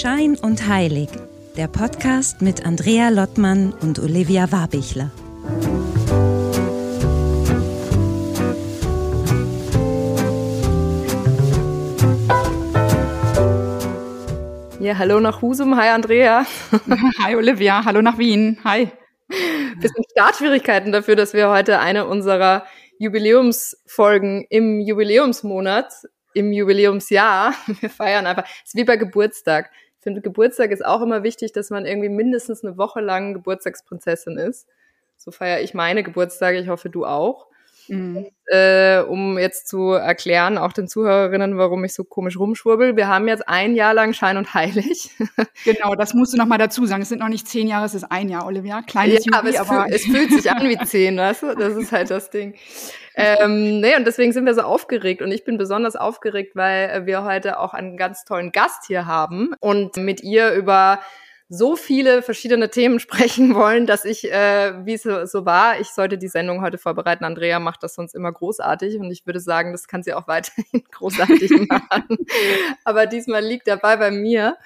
Schein und Heilig, der Podcast mit Andrea Lottmann und Olivia Warbichler. Ja, hallo nach Husum. Hi, Andrea. Hi, Olivia. Hallo nach Wien. Hi. Bisschen Startschwierigkeiten dafür, dass wir heute eine unserer Jubiläumsfolgen im Jubiläumsmonat, im Jubiläumsjahr, wir feiern einfach, es ist wie bei Geburtstag. Finde, Geburtstag ist auch immer wichtig, dass man irgendwie mindestens eine Woche lang Geburtstagsprinzessin ist. So feiere ich meine Geburtstage. Ich hoffe, du auch. Mhm. Äh, um jetzt zu erklären, auch den Zuhörerinnen, warum ich so komisch rumschwurbel. Wir haben jetzt ein Jahr lang Schein und Heilig. genau, das musst du noch mal dazu sagen. Es sind noch nicht zehn Jahre, es ist ein Jahr, Olivia. Kleines ja, aber, es, Fühl, es fühlt sich an wie zehn, weißt du? Das ist halt das Ding. Ähm, nee, und deswegen sind wir so aufgeregt. Und ich bin besonders aufgeregt, weil wir heute auch einen ganz tollen Gast hier haben und mit ihr über so viele verschiedene Themen sprechen wollen, dass ich, äh, wie es so, war, ich sollte die Sendung heute vorbereiten. Andrea macht das sonst immer großartig und ich würde sagen, das kann sie auch weiterhin großartig machen. Aber diesmal liegt Ball bei mir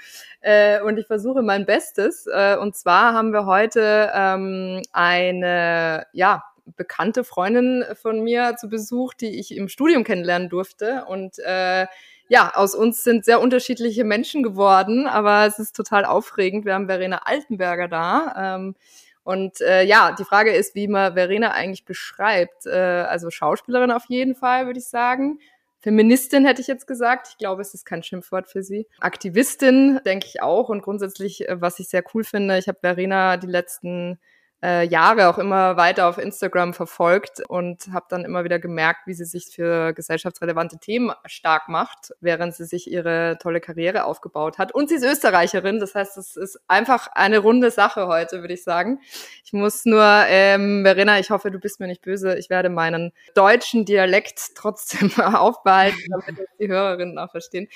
äh, und ich versuche mein Bestes. Äh, und zwar haben wir heute ähm, eine, ja, bekannte Freundin von mir zu Besuch, die ich im Studium kennenlernen durfte und äh, ja, aus uns sind sehr unterschiedliche Menschen geworden, aber es ist total aufregend. Wir haben Verena Altenberger da. Ähm, und äh, ja, die Frage ist, wie man Verena eigentlich beschreibt. Äh, also Schauspielerin auf jeden Fall, würde ich sagen. Feministin hätte ich jetzt gesagt. Ich glaube, es ist kein Schimpfwort für sie. Aktivistin, denke ich auch. Und grundsätzlich, äh, was ich sehr cool finde, ich habe Verena die letzten äh, Jahre auch immer weiter auf Instagram verfolgt und habe dann immer wieder gemerkt, wie sie sich für gesellschaftsrelevante Themen stark macht, während sie sich ihre tolle Karriere aufgebaut hat. Und sie ist Österreicherin, das heißt, es ist einfach eine runde Sache heute, würde ich sagen. Ich muss nur, ähm, Verena, ich hoffe, du bist mir nicht böse, ich werde meinen deutschen Dialekt trotzdem aufbehalten, damit die Hörerinnen auch verstehen.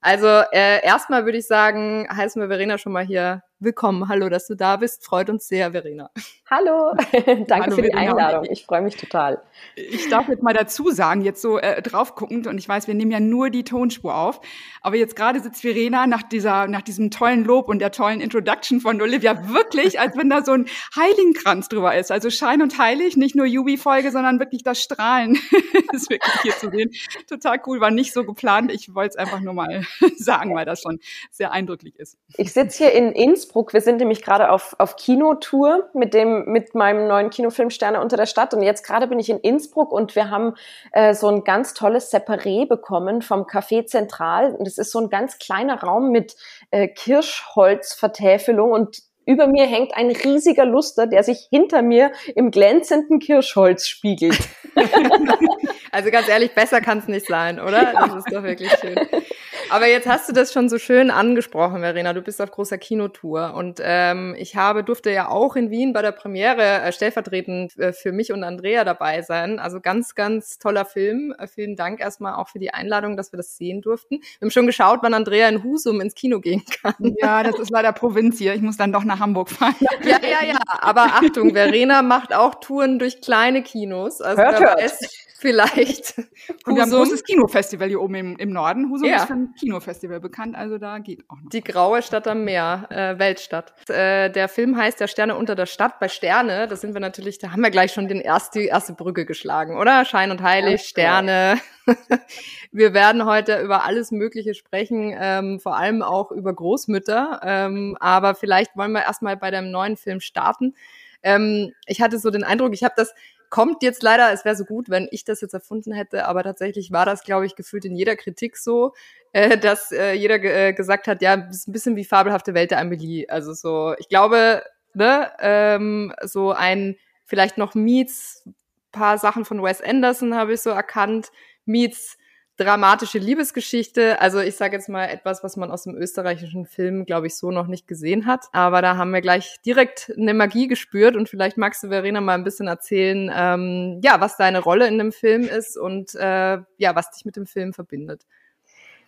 Also äh, erstmal würde ich sagen, heißen wir Verena schon mal hier willkommen. Hallo, dass du da bist. Freut uns sehr, Verena. Hallo, danke Hallo, für die Verena. Einladung. Ich freue mich total. Ich darf jetzt mal dazu sagen, jetzt so äh, drauf guckend, und ich weiß, wir nehmen ja nur die Tonspur auf, aber jetzt gerade sitzt Verena nach dieser, nach diesem tollen Lob und der tollen Introduction von Olivia wirklich, als wenn da so ein Heiligenkranz drüber ist. Also Schein und Heilig, nicht nur Jubi-Folge, sondern wirklich das Strahlen ist wirklich hier zu sehen. Total cool, war nicht so geplant. Ich wollte es einfach nur mal sagen, weil das schon sehr eindrücklich ist. Ich sitze hier in Innsbruck Innsbruck. Wir sind nämlich gerade auf, auf Kinotour mit dem, mit meinem neuen Kinofilm Sterne unter der Stadt. Und jetzt gerade bin ich in Innsbruck und wir haben äh, so ein ganz tolles Separé bekommen vom Café Zentral. Und es ist so ein ganz kleiner Raum mit äh, Kirschholzvertäfelung und über mir hängt ein riesiger Luster, der sich hinter mir im glänzenden Kirschholz spiegelt. Also ganz ehrlich, besser kann es nicht sein, oder? Ja. Das ist doch wirklich schön. Aber jetzt hast du das schon so schön angesprochen, Verena. Du bist auf großer Kinotour und ähm, ich habe durfte ja auch in Wien bei der Premiere äh, stellvertretend äh, für mich und Andrea dabei sein. Also ganz, ganz toller Film. Äh, vielen Dank erstmal auch für die Einladung, dass wir das sehen durften. Wir haben schon geschaut, wann Andrea in Husum ins Kino gehen kann. Ja, das ist leider Provinz hier. Ich muss dann doch nach Hamburg fahren. Ja, ja, ja. Aber Achtung, Verena macht auch Touren durch kleine Kinos. Also hört, hört. Vielleicht. Und wir haben ein großes Kinofestival hier oben im, im Norden. Husum ja. ist für Kinofestival bekannt, also da geht auch noch. Die graue Stadt am Meer, äh, Weltstadt. Äh, der Film heißt Der Sterne unter der Stadt. Bei Sterne, da sind wir natürlich, da haben wir gleich schon den erst, die erste Brücke geschlagen, oder? Schein und Heilig, ja, Sterne. wir werden heute über alles Mögliche sprechen, ähm, vor allem auch über Großmütter. Ähm, aber vielleicht wollen wir erstmal bei dem neuen Film starten. Ähm, ich hatte so den Eindruck, ich habe das kommt jetzt leider, es wäre so gut, wenn ich das jetzt erfunden hätte, aber tatsächlich war das, glaube ich, gefühlt in jeder Kritik so, äh, dass äh, jeder äh, gesagt hat, ja, ist ein bisschen wie fabelhafte Welt der Amelie. Also so, ich glaube, ne, ähm, so ein vielleicht noch Meets, paar Sachen von Wes Anderson habe ich so erkannt, Meets dramatische Liebesgeschichte. Also ich sage jetzt mal etwas, was man aus dem österreichischen Film, glaube ich, so noch nicht gesehen hat. Aber da haben wir gleich direkt eine Magie gespürt und vielleicht magst du, Verena, mal ein bisschen erzählen, ähm, ja, was deine Rolle in dem Film ist und äh, ja, was dich mit dem Film verbindet.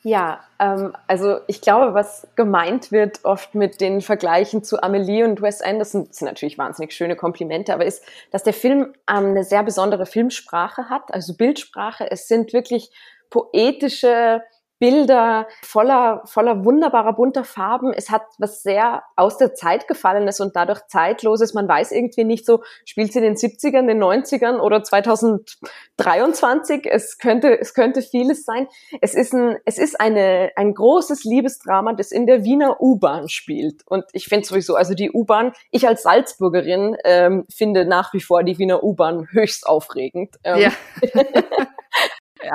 Ja, ähm, also ich glaube, was gemeint wird oft mit den Vergleichen zu Amelie und Wes Anderson, das sind natürlich wahnsinnig schöne Komplimente, aber ist, dass der Film ähm, eine sehr besondere Filmsprache hat, also Bildsprache. Es sind wirklich poetische Bilder voller, voller wunderbarer bunter Farben. Es hat was sehr aus der Zeit gefallenes und dadurch zeitloses. Man weiß irgendwie nicht so, spielt sie in den 70ern, den 90ern oder 2023. Es könnte, es könnte vieles sein. Es ist ein, es ist eine, ein großes Liebesdrama, das in der Wiener U-Bahn spielt. Und ich finde sowieso, also die U-Bahn, ich als Salzburgerin ähm, finde nach wie vor die Wiener U-Bahn höchst aufregend. Ähm, ja.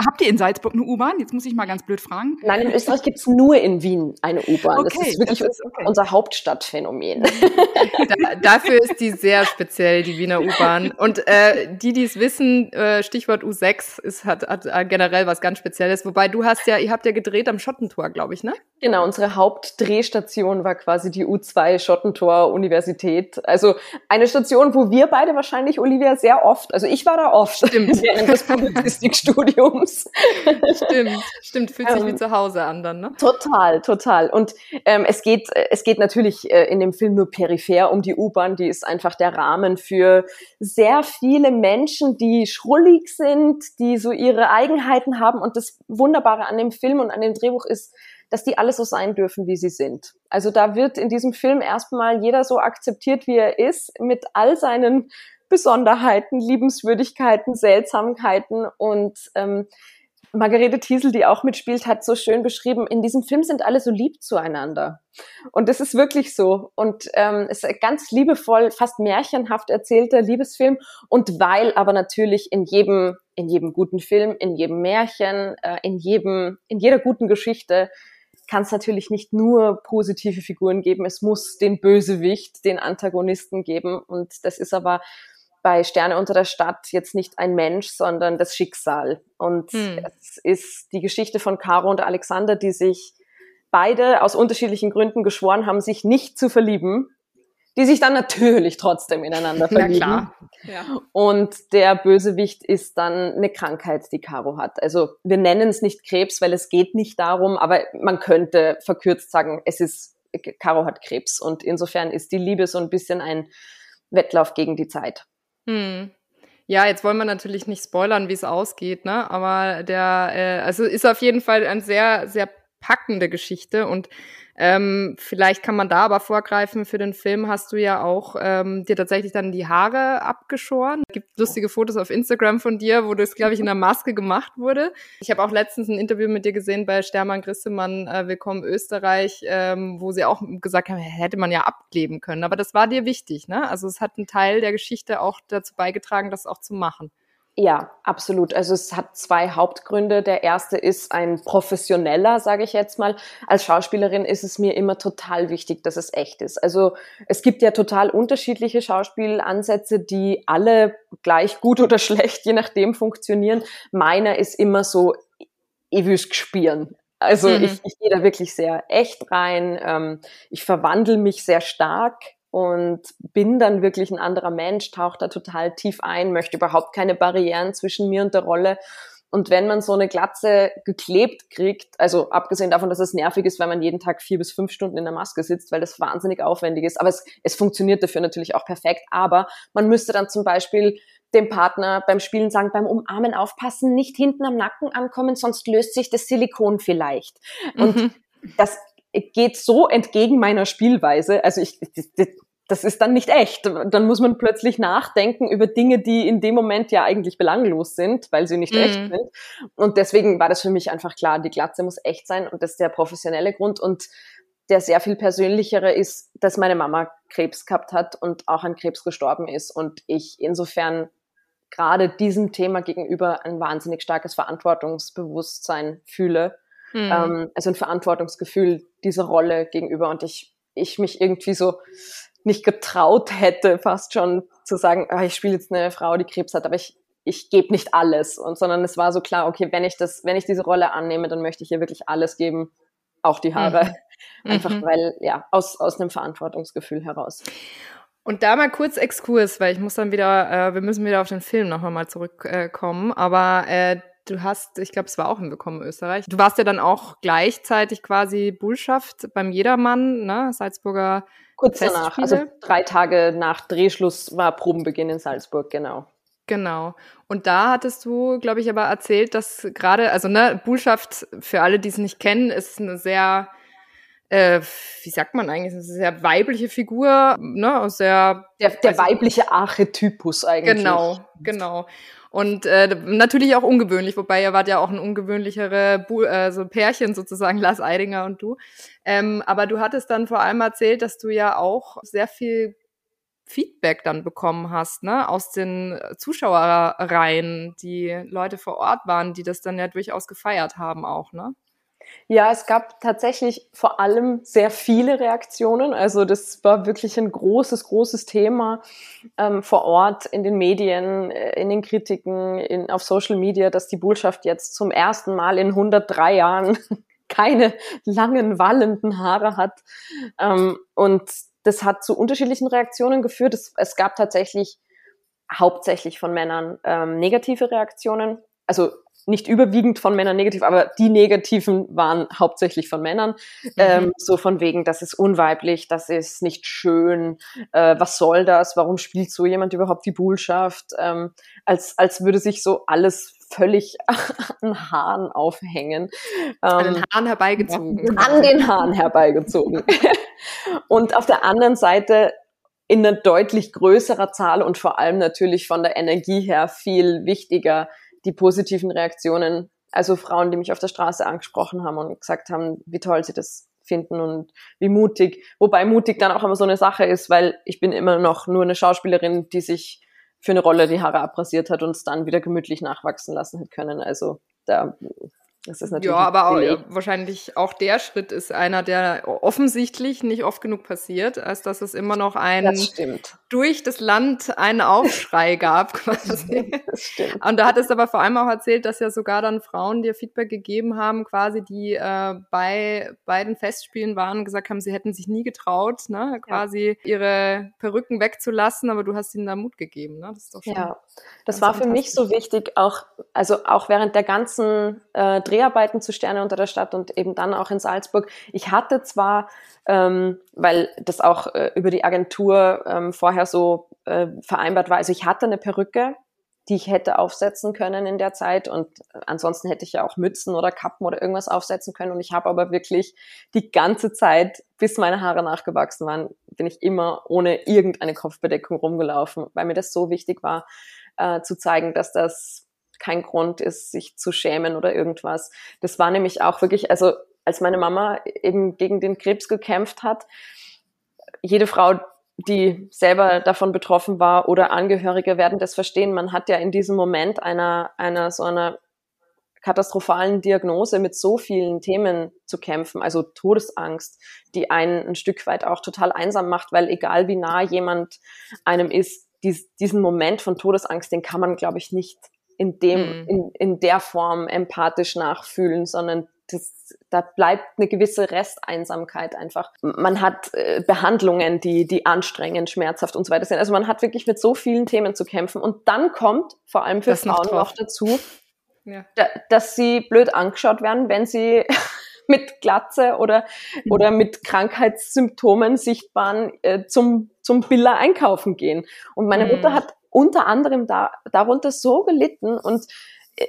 Habt ihr in Salzburg eine U-Bahn? Jetzt muss ich mal ganz blöd fragen. Nein, in Österreich gibt es nur in Wien eine U-Bahn. Okay, das ist wirklich das ist okay. unser Hauptstadtphänomen. Da, dafür ist die sehr speziell, die Wiener U-Bahn. Und äh, die, die es wissen, äh, Stichwort U6, ist, hat, hat generell was ganz Spezielles. Wobei du hast ja, ihr habt ja gedreht am Schottentor, glaube ich, ne? Genau, unsere Hauptdrehstation war quasi die U2 Schottentor Universität. Also eine Station, wo wir beide wahrscheinlich, Olivia, sehr oft, also ich war da oft Stimmt. während des Publizistikstudiums Museums. Stimmt, stimmt, fühlt sich ähm, wie zu Hause an dann, ne? Total, total. Und ähm, es geht, es geht natürlich äh, in dem Film nur peripher um die U-Bahn. Die ist einfach der Rahmen für sehr viele Menschen, die schrullig sind, die so ihre Eigenheiten haben. Und das Wunderbare an dem Film und an dem Drehbuch ist, dass die alle so sein dürfen, wie sie sind. Also da wird in diesem Film erstmal jeder so akzeptiert, wie er ist, mit all seinen Besonderheiten, Liebenswürdigkeiten, Seltsamkeiten und ähm, Margarete Thiesel, die auch mitspielt, hat so schön beschrieben, in diesem Film sind alle so lieb zueinander. Und das ist wirklich so. Und ähm, es ist ein ganz liebevoll, fast märchenhaft erzählter Liebesfilm. Und weil aber natürlich in jedem, in jedem guten Film, in jedem Märchen, äh, in jedem, in jeder guten Geschichte kann es natürlich nicht nur positive Figuren geben. Es muss den Bösewicht, den Antagonisten geben. Und das ist aber bei Sterne unter der Stadt jetzt nicht ein Mensch, sondern das Schicksal. Und hm. es ist die Geschichte von Caro und Alexander, die sich beide aus unterschiedlichen Gründen geschworen haben, sich nicht zu verlieben, die sich dann natürlich trotzdem ineinander verlieben. Ja, klar. Ja. Und der Bösewicht ist dann eine Krankheit, die Caro hat. Also wir nennen es nicht Krebs, weil es geht nicht darum, aber man könnte verkürzt sagen, es ist, Caro hat Krebs. Und insofern ist die Liebe so ein bisschen ein Wettlauf gegen die Zeit. Hm. Ja, jetzt wollen wir natürlich nicht spoilern, wie es ausgeht, ne? Aber der, äh, also ist auf jeden Fall eine sehr, sehr packende Geschichte und ähm, vielleicht kann man da aber vorgreifen. Für den Film hast du ja auch ähm, dir tatsächlich dann die Haare abgeschoren. Es gibt lustige Fotos auf Instagram von dir, wo das, glaube ich, in der Maske gemacht wurde. Ich habe auch letztens ein Interview mit dir gesehen bei Stermann Grissemann, äh, Willkommen Österreich, ähm, wo sie auch gesagt haben, hätte man ja abkleben können. Aber das war dir wichtig, ne? Also es hat einen Teil der Geschichte auch dazu beigetragen, das auch zu machen. Ja, absolut. Also es hat zwei Hauptgründe. Der erste ist ein professioneller, sage ich jetzt mal. Als Schauspielerin ist es mir immer total wichtig, dass es echt ist. Also es gibt ja total unterschiedliche Schauspielansätze, die alle gleich gut oder schlecht, je nachdem funktionieren. Meiner ist immer so, ich will spielen. Also mhm. ich, ich gehe da wirklich sehr echt rein. Ähm, ich verwandle mich sehr stark und bin dann wirklich ein anderer Mensch, taucht da total tief ein, möchte überhaupt keine Barrieren zwischen mir und der Rolle. Und wenn man so eine Glatze geklebt kriegt, also abgesehen davon, dass es nervig ist, weil man jeden Tag vier bis fünf Stunden in der Maske sitzt, weil das wahnsinnig aufwendig ist, aber es, es funktioniert dafür natürlich auch perfekt. Aber man müsste dann zum Beispiel dem Partner beim Spielen sagen, beim Umarmen aufpassen, nicht hinten am Nacken ankommen, sonst löst sich das Silikon vielleicht. Und mhm. das geht so entgegen meiner Spielweise. Also ich, das, das ist dann nicht echt. Dann muss man plötzlich nachdenken über Dinge, die in dem Moment ja eigentlich belanglos sind, weil sie nicht mhm. echt sind. Und deswegen war das für mich einfach klar, die Glatze muss echt sein und das ist der professionelle Grund. Und der sehr viel persönlichere ist, dass meine Mama Krebs gehabt hat und auch an Krebs gestorben ist. Und ich insofern gerade diesem Thema gegenüber ein wahnsinnig starkes Verantwortungsbewusstsein fühle Mhm. Ähm, also ein Verantwortungsgefühl dieser Rolle gegenüber und ich, ich mich irgendwie so nicht getraut hätte, fast schon zu sagen, ah, ich spiele jetzt eine Frau, die Krebs hat, aber ich, ich gebe nicht alles. Und sondern es war so klar, okay, wenn ich das, wenn ich diese Rolle annehme, dann möchte ich ihr wirklich alles geben, auch die Haare. Mhm. Einfach mhm. weil, ja, aus, aus einem Verantwortungsgefühl heraus. Und da mal kurz Exkurs, weil ich muss dann wieder, äh, wir müssen wieder auf den Film noch mal zurückkommen. Äh, aber äh, Du hast, ich glaube, es war auch in Willkommen Österreich. Du warst ja dann auch gleichzeitig quasi Bullschaft beim Jedermann, ne? Salzburger Kurz danach, also drei Tage nach Drehschluss war Probenbeginn in Salzburg, genau. Genau. Und da hattest du, glaube ich, aber erzählt, dass gerade, also ne, Bullschaft, für alle, die es nicht kennen, ist eine sehr, äh, wie sagt man eigentlich, eine sehr weibliche Figur, ne, sehr. Der, der also, weibliche Archetypus eigentlich. Genau, genau. Und äh, natürlich auch ungewöhnlich, wobei ihr wart ja auch ein ungewöhnlichere Bu äh, so Pärchen sozusagen, Lars Eidinger und du. Ähm, aber du hattest dann vor allem erzählt, dass du ja auch sehr viel Feedback dann bekommen hast, ne, aus den Zuschauerreihen, die Leute vor Ort waren, die das dann ja durchaus gefeiert haben auch, ne? Ja, es gab tatsächlich vor allem sehr viele Reaktionen. Also das war wirklich ein großes, großes Thema ähm, vor Ort in den Medien, äh, in den Kritiken, in, auf Social Media, dass die Botschaft jetzt zum ersten Mal in 103 Jahren keine langen, wallenden Haare hat. Ähm, und das hat zu unterschiedlichen Reaktionen geführt. Es, es gab tatsächlich hauptsächlich von Männern ähm, negative Reaktionen. Also nicht überwiegend von Männern negativ, aber die negativen waren hauptsächlich von Männern. Mhm. Ähm, so von wegen, das ist unweiblich, das ist nicht schön, äh, was soll das, warum spielt so jemand überhaupt die Bullschaft? Ähm, als, als würde sich so alles völlig an Haaren aufhängen. Ähm, an den Haaren herbeigezogen. An den Haaren herbeigezogen. und auf der anderen Seite in einer deutlich größerer Zahl und vor allem natürlich von der Energie her viel wichtiger die positiven Reaktionen, also Frauen, die mich auf der Straße angesprochen haben und gesagt haben, wie toll sie das finden und wie mutig. Wobei mutig dann auch immer so eine Sache ist, weil ich bin immer noch nur eine Schauspielerin, die sich für eine Rolle die Haare abrasiert hat und es dann wieder gemütlich nachwachsen lassen hat können. Also da das ist natürlich ja, aber auch, ja, wahrscheinlich auch der Schritt ist einer, der offensichtlich nicht oft genug passiert, als dass es immer noch ein das durch das Land einen Aufschrei gab quasi. Das stimmt. Und da hat es aber vor allem auch erzählt, dass ja sogar dann Frauen dir Feedback gegeben haben, quasi die äh, bei beiden Festspielen waren gesagt haben, sie hätten sich nie getraut, ne, quasi ja. ihre Perücken wegzulassen, aber du hast ihnen da Mut gegeben, ne? Das ist doch schon ja, das war für mich so wichtig, auch also auch während der ganzen äh, Dreharbeiten zu Sterne unter der Stadt und eben dann auch in Salzburg. Ich hatte zwar, ähm, weil das auch äh, über die Agentur ähm, vorher so äh, vereinbart war, also ich hatte eine Perücke, die ich hätte aufsetzen können in der Zeit und ansonsten hätte ich ja auch Mützen oder Kappen oder irgendwas aufsetzen können und ich habe aber wirklich die ganze Zeit, bis meine Haare nachgewachsen waren, bin ich immer ohne irgendeine Kopfbedeckung rumgelaufen, weil mir das so wichtig war, äh, zu zeigen, dass das kein Grund ist, sich zu schämen oder irgendwas. Das war nämlich auch wirklich, also als meine Mama eben gegen den Krebs gekämpft hat, jede Frau, die selber davon betroffen war oder Angehörige werden das verstehen. Man hat ja in diesem Moment einer, einer so einer katastrophalen Diagnose mit so vielen Themen zu kämpfen, also Todesangst, die einen ein Stück weit auch total einsam macht, weil egal wie nah jemand einem ist, dies, diesen Moment von Todesangst, den kann man, glaube ich, nicht in dem, mhm. in, in der Form empathisch nachfühlen, sondern das, da bleibt eine gewisse Resteinsamkeit einfach. Man hat äh, Behandlungen, die, die anstrengend, schmerzhaft und so weiter sind. Also man hat wirklich mit so vielen Themen zu kämpfen. Und dann kommt vor allem für das Frauen noch, dazu, ja. da, dass sie blöd angeschaut werden, wenn sie mit Glatze oder, mhm. oder mit Krankheitssymptomen sichtbaren äh, zum, zum Biller einkaufen gehen. Und meine mhm. Mutter hat unter anderem da, darunter so gelitten und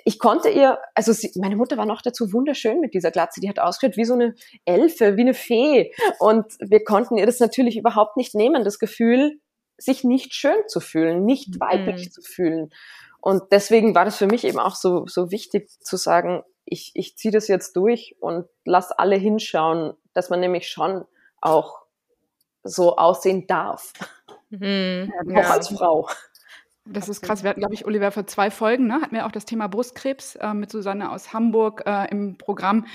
ich konnte ihr, also sie, meine Mutter war noch dazu wunderschön mit dieser Glatze, die hat ausgeschaut wie so eine Elfe, wie eine Fee. Und wir konnten ihr das natürlich überhaupt nicht nehmen, das Gefühl, sich nicht schön zu fühlen, nicht weiblich mhm. zu fühlen. Und deswegen war das für mich eben auch so, so wichtig zu sagen, ich, ich ziehe das jetzt durch und lass alle hinschauen, dass man nämlich schon auch so aussehen darf. Mhm, auch ja. als Frau. Das ist krass. Wir hatten, glaube ich, Oliver, vor zwei Folgen, ne, hatten wir auch das Thema Brustkrebs äh, mit Susanne aus Hamburg äh, im Programm.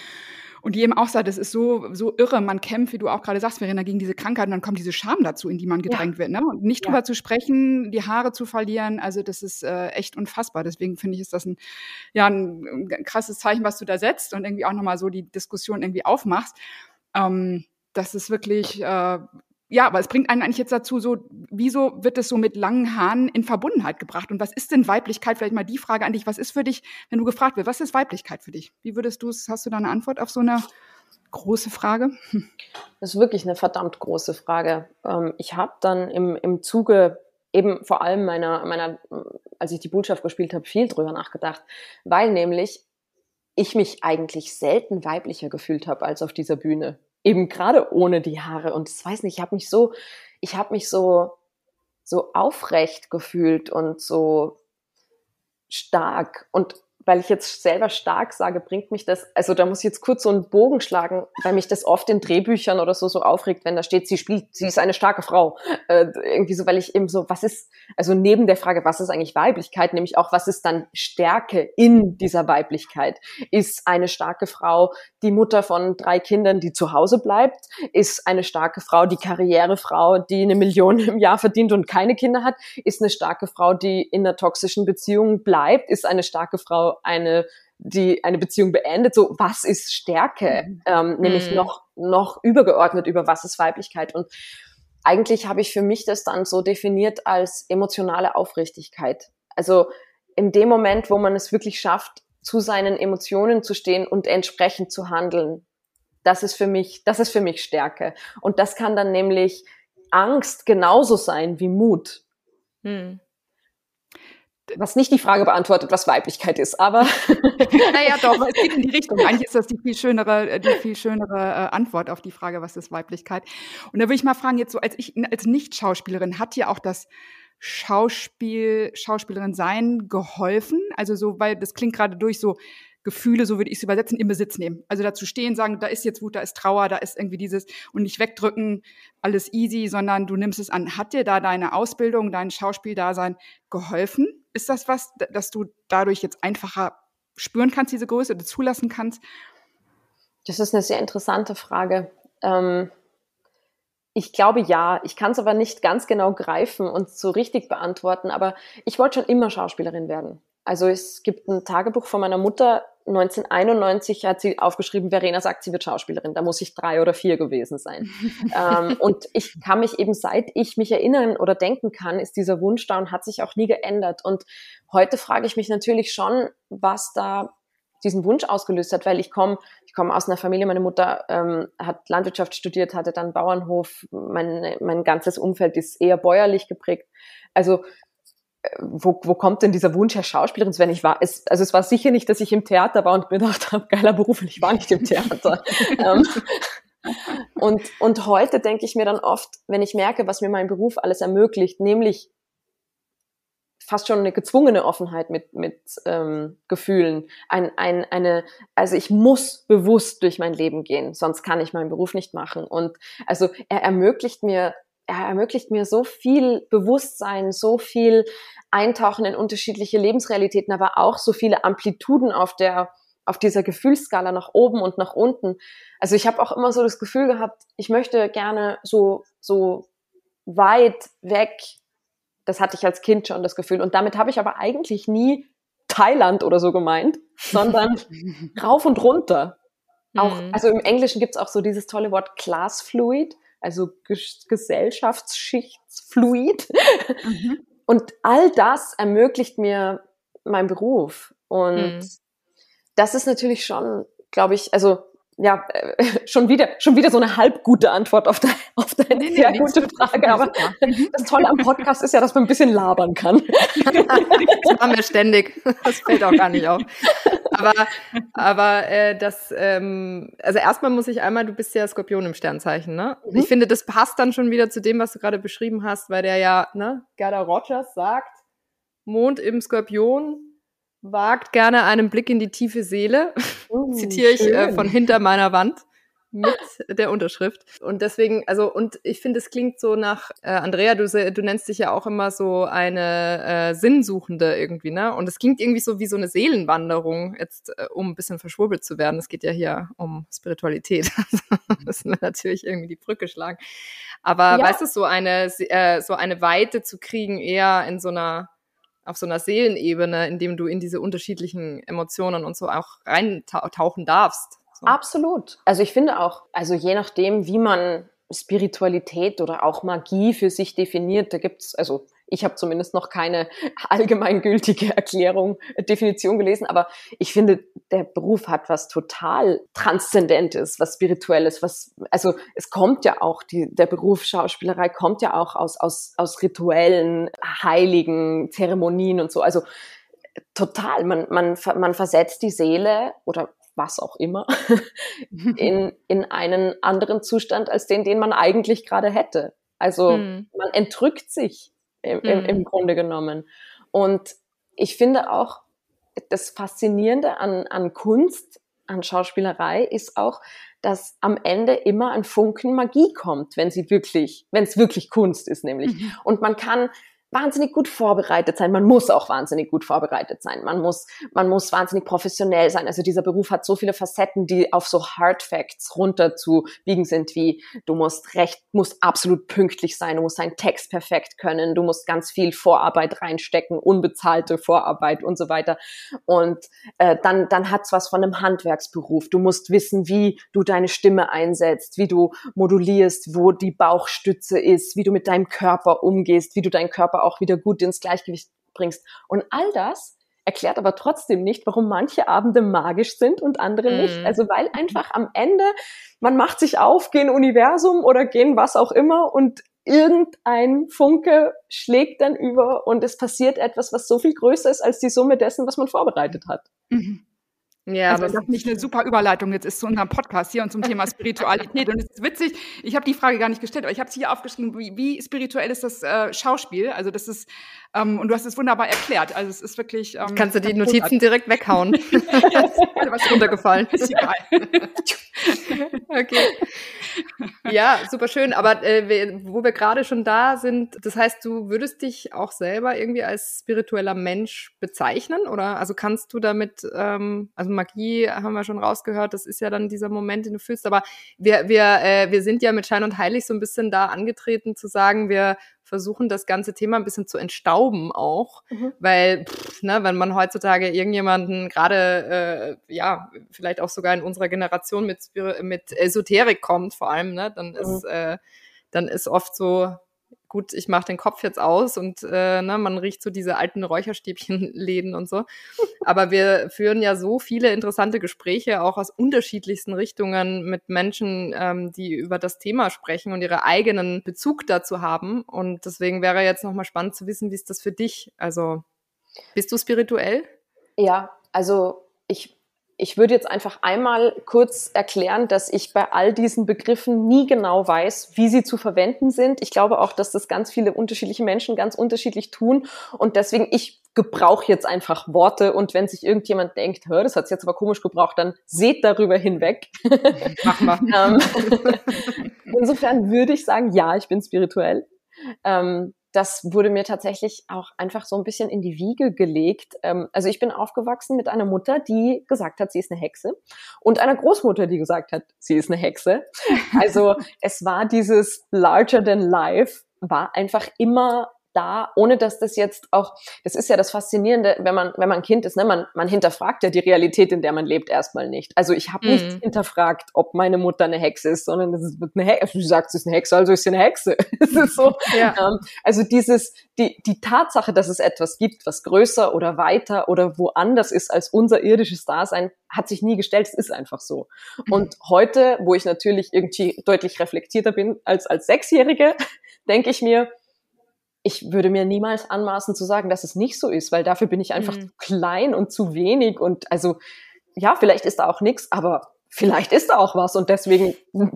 Und die eben auch sagt, das ist so, so irre. Man kämpft, wie du auch gerade sagst, Verena, gegen diese Krankheit und dann kommt diese Scham dazu, in die man gedrängt ja. wird. Ne? Und nicht ja. drüber zu sprechen, die Haare zu verlieren, also das ist äh, echt unfassbar. Deswegen finde ich, ist das ein, ja, ein, ein krasses Zeichen, was du da setzt und irgendwie auch nochmal so die Diskussion irgendwie aufmachst. Ähm, das ist wirklich äh, ja, aber es bringt einen eigentlich jetzt dazu, so, wieso wird es so mit langen Haaren in Verbundenheit gebracht? Und was ist denn Weiblichkeit? Vielleicht mal die Frage an dich. Was ist für dich, wenn du gefragt wirst, was ist Weiblichkeit für dich? Wie würdest du es, hast du da eine Antwort auf so eine große Frage? Das ist wirklich eine verdammt große Frage. Ähm, ich habe dann im, im Zuge eben vor allem meiner, meiner, als ich die Botschaft gespielt habe, viel drüber nachgedacht, weil nämlich ich mich eigentlich selten weiblicher gefühlt habe als auf dieser Bühne. Eben gerade ohne die Haare. Und ich weiß nicht, ich habe mich so, ich habe mich so, so aufrecht gefühlt und so stark. Und weil ich jetzt selber stark sage, bringt mich das, also da muss ich jetzt kurz so einen Bogen schlagen, weil mich das oft in Drehbüchern oder so so aufregt, wenn da steht, sie spielt, sie ist eine starke Frau. Äh, irgendwie so, weil ich eben so, was ist, also neben der Frage, was ist eigentlich Weiblichkeit, nämlich auch, was ist dann Stärke in dieser Weiblichkeit? Ist eine starke Frau die Mutter von drei Kindern, die zu Hause bleibt? Ist eine starke Frau die Karrierefrau, die eine Million im Jahr verdient und keine Kinder hat? Ist eine starke Frau, die in einer toxischen Beziehung bleibt? Ist eine starke Frau eine die eine Beziehung beendet, so was ist Stärke, mhm. ähm, nämlich mhm. noch noch übergeordnet über was ist Weiblichkeit und eigentlich habe ich für mich das dann so definiert als emotionale Aufrichtigkeit. Also in dem Moment, wo man es wirklich schafft, zu seinen Emotionen zu stehen und entsprechend zu handeln, das ist für mich, das ist für mich Stärke. Und das kann dann nämlich Angst genauso sein wie Mut. Hm was nicht die Frage beantwortet, was Weiblichkeit ist, aber. naja, doch, es geht in die Richtung. Eigentlich ist das die viel schönere, äh, die viel schönere äh, Antwort auf die Frage, was ist Weiblichkeit. Und da würde ich mal fragen, jetzt so als ich, als Nicht-Schauspielerin, hat dir auch das Schauspiel, Schauspielerin sein geholfen? Also so, weil das klingt gerade durch so, Gefühle, so würde ich es übersetzen, in Besitz nehmen. Also dazu stehen, sagen, da ist jetzt Wut, da ist Trauer, da ist irgendwie dieses und nicht wegdrücken, alles easy, sondern du nimmst es an. Hat dir da deine Ausbildung, dein Schauspieldasein geholfen? Ist das was, dass du dadurch jetzt einfacher spüren kannst, diese Größe, oder zulassen kannst? Das ist eine sehr interessante Frage. Ähm, ich glaube ja. Ich kann es aber nicht ganz genau greifen und so richtig beantworten. Aber ich wollte schon immer Schauspielerin werden. Also es gibt ein Tagebuch von meiner Mutter. 1991 hat sie aufgeschrieben, Verena sagt, sie wird Schauspielerin. Da muss ich drei oder vier gewesen sein. ähm, und ich kann mich eben, seit ich mich erinnern oder denken kann, ist dieser Wunsch da und hat sich auch nie geändert. Und heute frage ich mich natürlich schon, was da diesen Wunsch ausgelöst hat, weil ich komme ich komme aus einer Familie, meine Mutter ähm, hat Landwirtschaft studiert, hatte dann Bauernhof, mein, mein ganzes Umfeld ist eher bäuerlich geprägt. Also wo, wo kommt denn dieser Wunsch her, Schauspielerin zu werden? Ich war, es, also es war sicher nicht, dass ich im Theater war und mir gedacht habe, geiler Beruf, und ich war nicht im Theater. Ähm, und, und heute denke ich mir dann oft, wenn ich merke, was mir mein Beruf alles ermöglicht, nämlich fast schon eine gezwungene Offenheit mit, mit ähm, Gefühlen. Ein, ein, eine, also ich muss bewusst durch mein Leben gehen, sonst kann ich meinen Beruf nicht machen. Und also er ermöglicht mir er ermöglicht mir so viel Bewusstsein, so viel Eintauchen in unterschiedliche Lebensrealitäten, aber auch so viele Amplituden auf der auf dieser Gefühlsskala nach oben und nach unten. Also ich habe auch immer so das Gefühl gehabt, ich möchte gerne so so weit weg. Das hatte ich als Kind schon das Gefühl und damit habe ich aber eigentlich nie Thailand oder so gemeint, sondern rauf und runter. Auch, mhm. also im Englischen gibt's auch so dieses tolle Wort Class Fluid also Gesellschaftsschichtsfluid. Mhm. Und all das ermöglicht mir mein Beruf. Und mhm. das ist natürlich schon, glaube ich, also ja, äh, schon wieder, schon wieder so eine halb gute Antwort auf, de, auf deine nee, sehr nee, gute Frage. Aber mhm. das Tolle am Podcast ist ja, dass man ein bisschen labern kann. das machen wir ständig. Das fällt auch gar nicht auf. Aber, aber äh, das, ähm, also erstmal muss ich einmal, du bist ja Skorpion im Sternzeichen, ne? Mhm. Ich finde, das passt dann schon wieder zu dem, was du gerade beschrieben hast, weil der ja, ne, Gerda Rogers sagt, Mond im Skorpion, wagt gerne einen Blick in die tiefe Seele. Oh, Zitiere ich äh, von hinter meiner Wand mit der Unterschrift. Und deswegen, also, und ich finde, es klingt so nach, äh, Andrea, du, du nennst dich ja auch immer so eine äh, Sinnsuchende irgendwie, ne? Und es klingt irgendwie so wie so eine Seelenwanderung, jetzt, äh, um ein bisschen verschwurbelt zu werden. Es geht ja hier um Spiritualität. müssen wir natürlich irgendwie die Brücke schlagen. Aber ja. weißt du, so eine, äh, so eine Weite zu kriegen, eher in so einer auf so einer Seelenebene, indem du in diese unterschiedlichen Emotionen und so auch reintauchen darfst. So. Absolut. Also ich finde auch, also je nachdem, wie man Spiritualität oder auch Magie für sich definiert, da gibt's also ich habe zumindest noch keine allgemeingültige Erklärung, Definition gelesen, aber ich finde, der Beruf hat was total Transzendentes, was Spirituelles, was, also es kommt ja auch, die, der Beruf Schauspielerei kommt ja auch aus, aus, aus rituellen, heiligen Zeremonien und so. Also total, man, man, man versetzt die Seele oder was auch immer, in, in einen anderen Zustand als den, den man eigentlich gerade hätte. Also hm. man entrückt sich im, im, im hm. Grunde genommen. Und ich finde auch, das Faszinierende an, an Kunst, an Schauspielerei ist auch, dass am Ende immer ein Funken Magie kommt, wenn sie wirklich, wenn es wirklich Kunst ist, nämlich. Mhm. Und man kann wahnsinnig gut vorbereitet sein. Man muss auch wahnsinnig gut vorbereitet sein. Man muss, man muss wahnsinnig professionell sein. Also dieser Beruf hat so viele Facetten, die auf so Hard Facts runterzubiegen sind, wie du musst recht, musst absolut pünktlich sein, du musst deinen Text perfekt können, du musst ganz viel Vorarbeit reinstecken, unbezahlte Vorarbeit und so weiter. Und äh, dann, dann hat's was von einem Handwerksberuf. Du musst wissen, wie du deine Stimme einsetzt, wie du modulierst, wo die Bauchstütze ist, wie du mit deinem Körper umgehst, wie du deinen Körper Körper auch wieder gut ins Gleichgewicht bringst. Und all das erklärt aber trotzdem nicht, warum manche Abende magisch sind und andere mm. nicht. Mhm. Also weil einfach am Ende man macht sich auf, gehen Universum oder gehen was auch immer und irgendein Funke schlägt dann über und es passiert etwas, was so viel größer ist als die Summe dessen, was man vorbereitet hat. Mhm. Ja, also, das nicht eine super Überleitung jetzt ist zu unserem Podcast hier und zum Thema Spiritualität. Und es ist witzig, ich habe die Frage gar nicht gestellt, aber ich habe es hier aufgeschrieben, wie, wie, spirituell ist das äh, Schauspiel? Also das ist, ähm, und du hast es wunderbar erklärt. Also es ist wirklich. Ähm, Kannst du die Notizen großartig. direkt weghauen? ja, ist was runtergefallen. Ist egal. okay. Ja, super schön. Aber äh, wo wir gerade schon da sind, das heißt, du würdest dich auch selber irgendwie als spiritueller Mensch bezeichnen? Oder also kannst du damit, ähm, also Magie haben wir schon rausgehört, das ist ja dann dieser Moment, den du fühlst. Aber wir, wir, äh, wir sind ja mit Schein und Heilig so ein bisschen da angetreten zu sagen, wir versuchen, das ganze Thema ein bisschen zu entstauben auch, mhm. weil, pff, ne, wenn man heutzutage irgendjemanden gerade, äh, ja, vielleicht auch sogar in unserer Generation mit, mit Esoterik kommt, vor allem, ne, dann mhm. ist, äh, dann ist oft so, gut, ich mache den Kopf jetzt aus und äh, ne, man riecht so diese alten Räucherstäbchenläden und so. Aber wir führen ja so viele interessante Gespräche, auch aus unterschiedlichsten Richtungen mit Menschen, ähm, die über das Thema sprechen und ihre eigenen Bezug dazu haben. Und deswegen wäre jetzt nochmal spannend zu wissen, wie ist das für dich? Also, bist du spirituell? Ja, also ich ich würde jetzt einfach einmal kurz erklären, dass ich bei all diesen Begriffen nie genau weiß, wie sie zu verwenden sind. Ich glaube auch, dass das ganz viele unterschiedliche Menschen ganz unterschiedlich tun. Und deswegen, ich gebrauche jetzt einfach Worte. Und wenn sich irgendjemand denkt, hör, das hat jetzt aber komisch gebraucht, dann seht darüber hinweg. Mach mal. Ähm, insofern würde ich sagen, ja, ich bin spirituell. Ähm, das wurde mir tatsächlich auch einfach so ein bisschen in die Wiege gelegt. Ähm, also ich bin aufgewachsen mit einer Mutter, die gesagt hat, sie ist eine Hexe und einer Großmutter, die gesagt hat, sie ist eine Hexe. Also es war dieses larger than life, war einfach immer da, ohne dass das jetzt auch, das ist ja das Faszinierende, wenn man, wenn man ein Kind ist, ne, man, man hinterfragt ja die Realität, in der man lebt, erstmal nicht. Also ich habe mhm. nicht hinterfragt, ob meine Mutter eine Hexe ist, sondern es ist eine Hexe. Du sagst, sie ist eine Hexe, also ist sie eine Hexe. es ist so. Ja. Ähm, also dieses, die, die Tatsache, dass es etwas gibt, was größer oder weiter oder woanders ist als unser irdisches Dasein, hat sich nie gestellt. Es ist einfach so. Mhm. Und heute, wo ich natürlich irgendwie deutlich reflektierter bin als als Sechsjährige, denke ich mir, ich würde mir niemals anmaßen zu sagen, dass es nicht so ist, weil dafür bin ich einfach mhm. zu klein und zu wenig und also ja, vielleicht ist da auch nichts, aber vielleicht ist da auch was und deswegen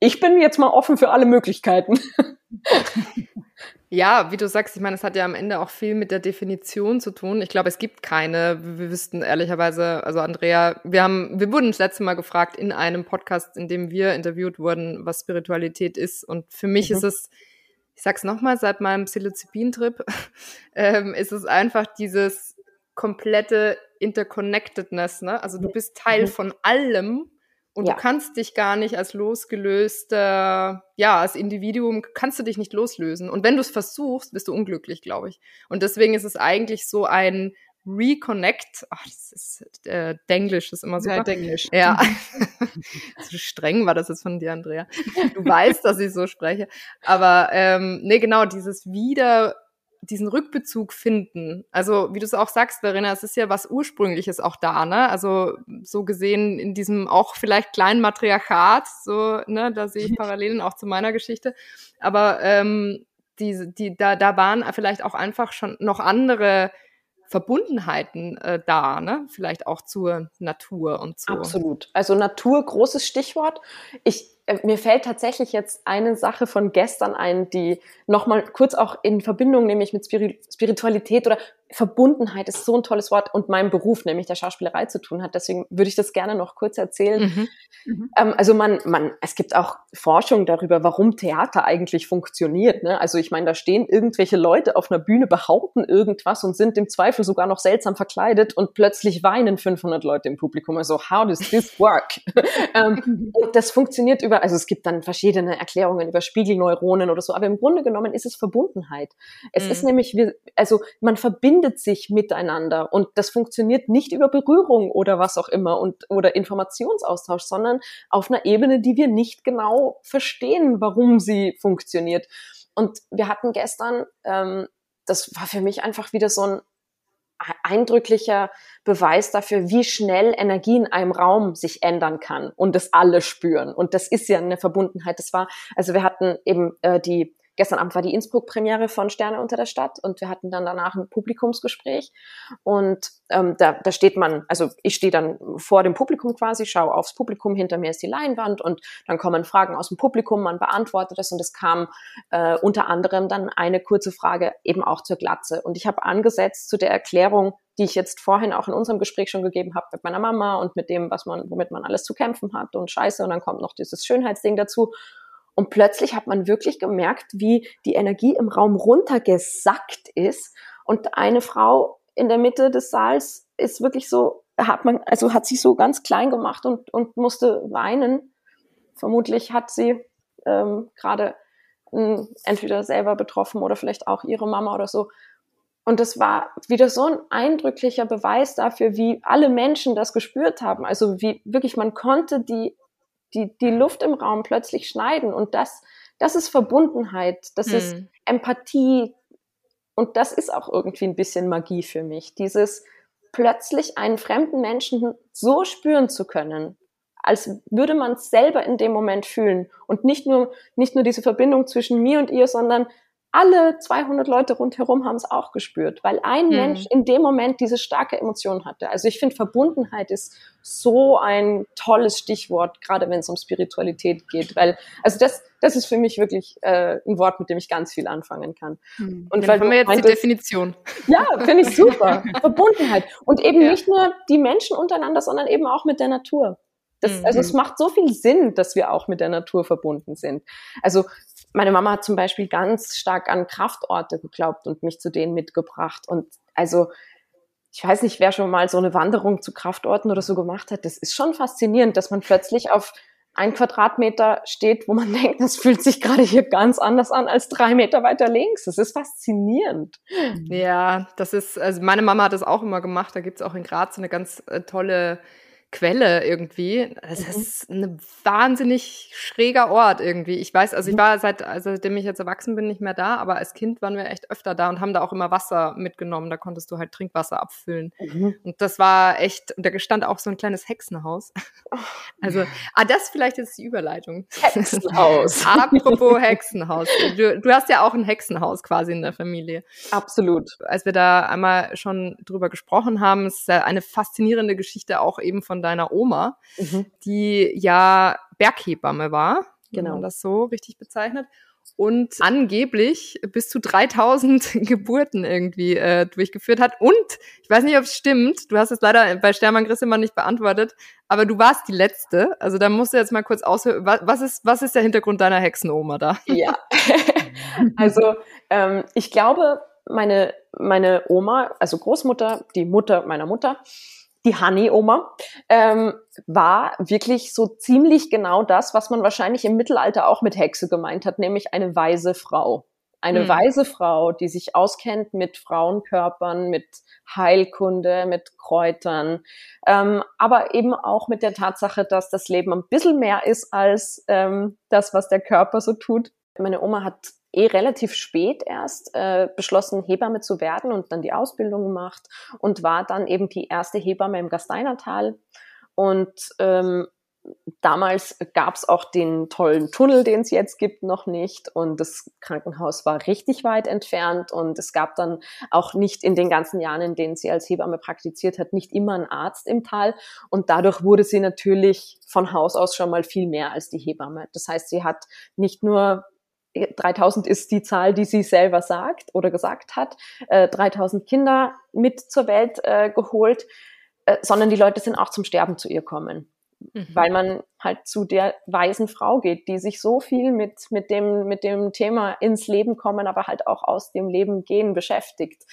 ich bin jetzt mal offen für alle Möglichkeiten. Ja, wie du sagst, ich meine, es hat ja am Ende auch viel mit der Definition zu tun. Ich glaube, es gibt keine. Wir wüssten ehrlicherweise, also Andrea, wir haben, wir wurden das letzte Mal gefragt in einem Podcast, in dem wir interviewt wurden, was Spiritualität ist. Und für mich mhm. ist es ich sag's nochmal, seit meinem Psilocybin-Trip ähm, ist es einfach dieses komplette Interconnectedness, ne? Also du bist Teil mhm. von allem und ja. du kannst dich gar nicht als losgelöster, ja, als Individuum kannst du dich nicht loslösen. Und wenn du es versuchst, bist du unglücklich, glaube ich. Und deswegen ist es eigentlich so ein Reconnect. Ach, das ist äh, Denglisch, ist immer super. Ja, Denglisch. Ja. so streng war das jetzt von dir, Andrea. Du weißt, dass ich so spreche. Aber ähm, nee, genau, dieses wieder diesen Rückbezug finden. Also, wie du es auch sagst, Verena, es ist ja was Ursprüngliches auch da, ne? Also, so gesehen in diesem auch vielleicht kleinen Matriarchat, so, ne, da sehe ich Parallelen auch zu meiner Geschichte. Aber ähm, die, die, da, da waren vielleicht auch einfach schon noch andere Verbundenheiten äh, da, ne? Vielleicht auch zur Natur und so. Absolut. Also Natur, großes Stichwort. Ich mir fällt tatsächlich jetzt eine Sache von gestern ein, die nochmal kurz auch in Verbindung nämlich mit Spiritualität oder Verbundenheit ist so ein tolles Wort und meinem Beruf, nämlich der Schauspielerei zu tun hat. Deswegen würde ich das gerne noch kurz erzählen. Mhm. Mhm. Ähm, also man, man, es gibt auch Forschung darüber, warum Theater eigentlich funktioniert. Ne? Also ich meine, da stehen irgendwelche Leute auf einer Bühne, behaupten irgendwas und sind im Zweifel sogar noch seltsam verkleidet und plötzlich weinen 500 Leute im Publikum. Also how does this work? ähm, und das funktioniert über, also es gibt dann verschiedene Erklärungen über Spiegelneuronen oder so, aber im Grunde genommen ist es Verbundenheit. Es mhm. ist nämlich, also man verbindet verbindet sich miteinander und das funktioniert nicht über Berührung oder was auch immer und oder Informationsaustausch, sondern auf einer Ebene, die wir nicht genau verstehen, warum sie funktioniert. Und wir hatten gestern, ähm, das war für mich einfach wieder so ein eindrücklicher Beweis dafür, wie schnell Energie in einem Raum sich ändern kann und das alle spüren. Und das ist ja eine Verbundenheit. Das war, also wir hatten eben äh, die gestern Abend war die Innsbruck-Premiere von Sterne unter der Stadt und wir hatten dann danach ein Publikumsgespräch. Und ähm, da, da steht man, also ich stehe dann vor dem Publikum quasi, schaue aufs Publikum, hinter mir ist die Leinwand und dann kommen Fragen aus dem Publikum, man beantwortet es und es kam äh, unter anderem dann eine kurze Frage eben auch zur Glatze. Und ich habe angesetzt zu der Erklärung, die ich jetzt vorhin auch in unserem Gespräch schon gegeben habe mit meiner Mama und mit dem, was man, womit man alles zu kämpfen hat und Scheiße. Und dann kommt noch dieses Schönheitsding dazu und plötzlich hat man wirklich gemerkt, wie die Energie im Raum runtergesackt ist. Und eine Frau in der Mitte des Saals ist wirklich so, hat man, also hat sich so ganz klein gemacht und, und musste weinen. Vermutlich hat sie ähm, gerade entweder selber betroffen oder vielleicht auch ihre Mama oder so. Und das war wieder so ein eindrücklicher Beweis dafür, wie alle Menschen das gespürt haben. Also wie wirklich, man konnte die die, die Luft im Raum plötzlich schneiden. Und das, das ist Verbundenheit, das hm. ist Empathie. Und das ist auch irgendwie ein bisschen Magie für mich. Dieses plötzlich einen fremden Menschen so spüren zu können, als würde man es selber in dem Moment fühlen. Und nicht nur, nicht nur diese Verbindung zwischen mir und ihr, sondern alle 200 Leute rundherum haben es auch gespürt, weil ein hm. Mensch in dem Moment diese starke Emotion hatte. Also ich finde, Verbundenheit ist so ein tolles Stichwort, gerade wenn es um Spiritualität geht, weil, also das, das ist für mich wirklich äh, ein Wort, mit dem ich ganz viel anfangen kann. Hm. Und Dann weil haben wir jetzt meintest, die Definition. Ja, finde ich super. Verbundenheit. Und eben ja. nicht nur die Menschen untereinander, sondern eben auch mit der Natur. Das, also es mhm. macht so viel Sinn, dass wir auch mit der Natur verbunden sind. Also meine Mama hat zum Beispiel ganz stark an Kraftorte geglaubt und mich zu denen mitgebracht. Und also, ich weiß nicht, wer schon mal so eine Wanderung zu Kraftorten oder so gemacht hat. Das ist schon faszinierend, dass man plötzlich auf ein Quadratmeter steht, wo man denkt, das fühlt sich gerade hier ganz anders an als drei Meter weiter links. Das ist faszinierend. Ja, das ist, also meine Mama hat das auch immer gemacht. Da gibt es auch in Graz eine ganz äh, tolle Quelle irgendwie. Das mhm. ist ein wahnsinnig schräger Ort irgendwie. Ich weiß, also ich mhm. war seit, also seitdem ich jetzt erwachsen bin, nicht mehr da, aber als Kind waren wir echt öfter da und haben da auch immer Wasser mitgenommen. Da konntest du halt Trinkwasser abfüllen. Mhm. Und das war echt, und da stand auch so ein kleines Hexenhaus. Oh. Also, ah, das vielleicht jetzt die Überleitung. Hexenhaus. Apropos Hexenhaus. Du, du hast ja auch ein Hexenhaus quasi in der Familie. Absolut. Als wir da einmal schon drüber gesprochen haben, ist eine faszinierende Geschichte auch eben von von deiner Oma, mhm. die ja Berghebamme war, genau. wenn man das so richtig bezeichnet. Und angeblich bis zu 3000 Geburten irgendwie äh, durchgeführt hat. Und ich weiß nicht, ob es stimmt. Du hast es leider bei Stermann Grissemann nicht beantwortet, aber du warst die letzte. Also da musst du jetzt mal kurz aushören. Was ist, was ist der Hintergrund deiner Hexenoma da? Ja. also ähm, ich glaube, meine, meine Oma, also Großmutter, die Mutter meiner Mutter, die Honey-Oma, ähm, war wirklich so ziemlich genau das, was man wahrscheinlich im Mittelalter auch mit Hexe gemeint hat, nämlich eine weise Frau. Eine hm. weise Frau, die sich auskennt mit Frauenkörpern, mit Heilkunde, mit Kräutern, ähm, aber eben auch mit der Tatsache, dass das Leben ein bisschen mehr ist als ähm, das, was der Körper so tut. Meine Oma hat eh relativ spät erst äh, beschlossen, Hebamme zu werden und dann die Ausbildung gemacht und war dann eben die erste Hebamme im Gasteinertal. Und ähm, damals gab es auch den tollen Tunnel, den es jetzt gibt, noch nicht. Und das Krankenhaus war richtig weit entfernt. Und es gab dann auch nicht in den ganzen Jahren, in denen sie als Hebamme praktiziert hat, nicht immer einen Arzt im Tal. Und dadurch wurde sie natürlich von Haus aus schon mal viel mehr als die Hebamme. Das heißt, sie hat nicht nur 3000 ist die Zahl, die sie selber sagt oder gesagt hat, äh, 3000 Kinder mit zur Welt äh, geholt, äh, sondern die Leute sind auch zum Sterben zu ihr kommen. Mhm. Weil man halt zu der weisen Frau geht, die sich so viel mit, mit, dem, mit dem Thema ins Leben kommen, aber halt auch aus dem Leben gehen beschäftigt.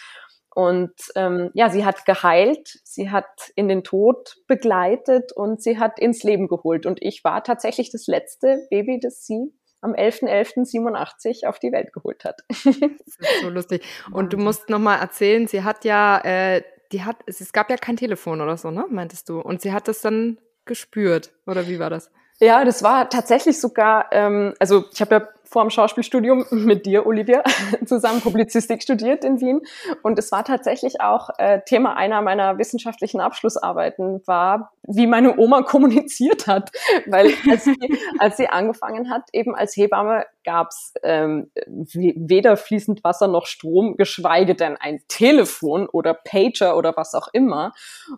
Und ähm, ja, sie hat geheilt, sie hat in den Tod begleitet und sie hat ins Leben geholt. Und ich war tatsächlich das letzte Baby, das sie am 11.11.87 auf die Welt geholt hat. Das ist so lustig. Und du musst nochmal erzählen, sie hat ja, äh, die hat, es gab ja kein Telefon oder so, ne, meintest du? Und sie hat das dann gespürt, oder wie war das? Ja, das war tatsächlich sogar, ähm, also ich habe ja vor dem Schauspielstudium mit dir, Olivia, zusammen Publizistik studiert in Wien. Und es war tatsächlich auch äh, Thema einer meiner wissenschaftlichen Abschlussarbeiten, war, wie meine Oma kommuniziert hat. Weil als sie, als sie angefangen hat, eben als Hebamme, gab es ähm, weder fließend Wasser noch Strom, geschweige denn ein Telefon oder Pager oder was auch immer.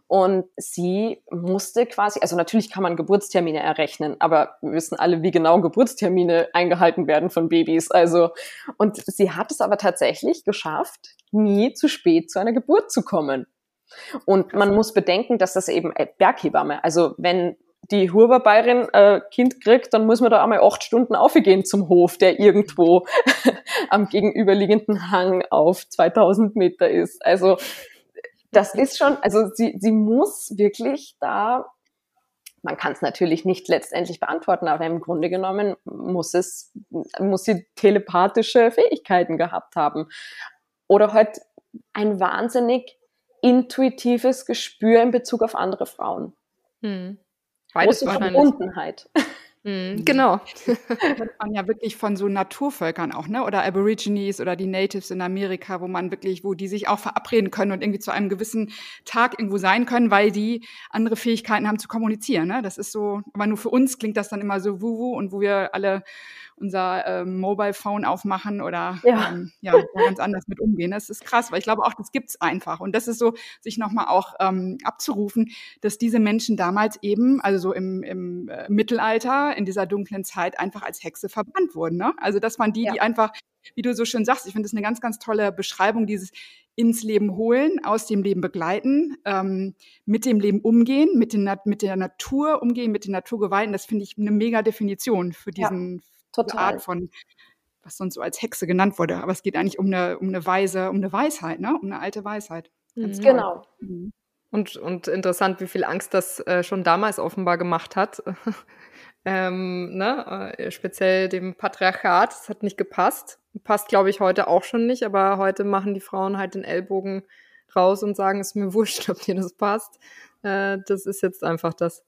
Und sie musste quasi, also natürlich kann man Geburtstermine errechnen, aber wir wissen alle, wie genau Geburtstermine eingehalten werden von Babys. Also, und sie hat es aber tatsächlich geschafft, nie zu spät zu einer Geburt zu kommen. Und man muss bedenken, dass das eben Berghebamme, also wenn die Huberbayerin äh, Kind kriegt, dann muss man da einmal acht Stunden aufgehen zum Hof, der irgendwo am gegenüberliegenden Hang auf 2000 Meter ist. Also das ist schon, also sie, sie muss wirklich da, man kann es natürlich nicht letztendlich beantworten, aber im Grunde genommen muss es, muss sie telepathische Fähigkeiten gehabt haben. Oder halt ein wahnsinnig intuitives Gespür in Bezug auf andere Frauen. Hm. Beides Große Verbundenheit. Mhm, genau. Das man ja wirklich von so Naturvölkern auch, ne? Oder Aborigines oder die Natives in Amerika, wo man wirklich, wo die sich auch verabreden können und irgendwie zu einem gewissen Tag irgendwo sein können, weil die andere Fähigkeiten haben zu kommunizieren. Ne? Das ist so, aber nur für uns klingt das dann immer so wuhu und wo wir alle unser ähm, Mobile Phone aufmachen oder ja. Ähm, ja, ganz anders mit umgehen. Das ist krass, weil ich glaube auch, das gibt's einfach. Und das ist so, sich nochmal auch ähm, abzurufen, dass diese Menschen damals eben, also so im, im äh, Mittelalter, in dieser dunklen Zeit, einfach als Hexe verbannt wurden. Ne? Also das waren die, ja. die einfach, wie du so schön sagst, ich finde das eine ganz, ganz tolle Beschreibung, dieses ins Leben holen, aus dem Leben begleiten, ähm, mit dem Leben umgehen, mit, den, mit der Natur umgehen, mit den Naturgewalten. Das finde ich eine mega Definition für diesen, ja Total. Art von, was sonst so als Hexe genannt wurde. Aber es geht eigentlich um eine, um eine Weise, um eine Weisheit, ne? Um eine alte Weisheit. Mhm. Genau. Mhm. Und, und interessant, wie viel Angst das äh, schon damals offenbar gemacht hat. ähm, ne? Äh, speziell dem Patriarchat. Das hat nicht gepasst. Passt, glaube ich, heute auch schon nicht, aber heute machen die Frauen halt den Ellbogen raus und sagen, es ist mir wurscht, ob dir das passt. Äh, das ist jetzt einfach das.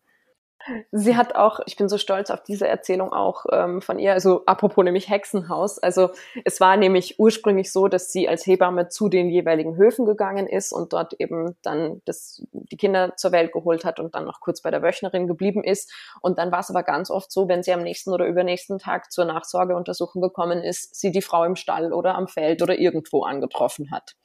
Sie hat auch, ich bin so stolz auf diese Erzählung auch ähm, von ihr, also apropos nämlich Hexenhaus. Also es war nämlich ursprünglich so, dass sie als Hebamme zu den jeweiligen Höfen gegangen ist und dort eben dann das, die Kinder zur Welt geholt hat und dann noch kurz bei der Wöchnerin geblieben ist. Und dann war es aber ganz oft so, wenn sie am nächsten oder übernächsten Tag zur Nachsorgeuntersuchung gekommen ist, sie die Frau im Stall oder am Feld oder irgendwo angetroffen hat.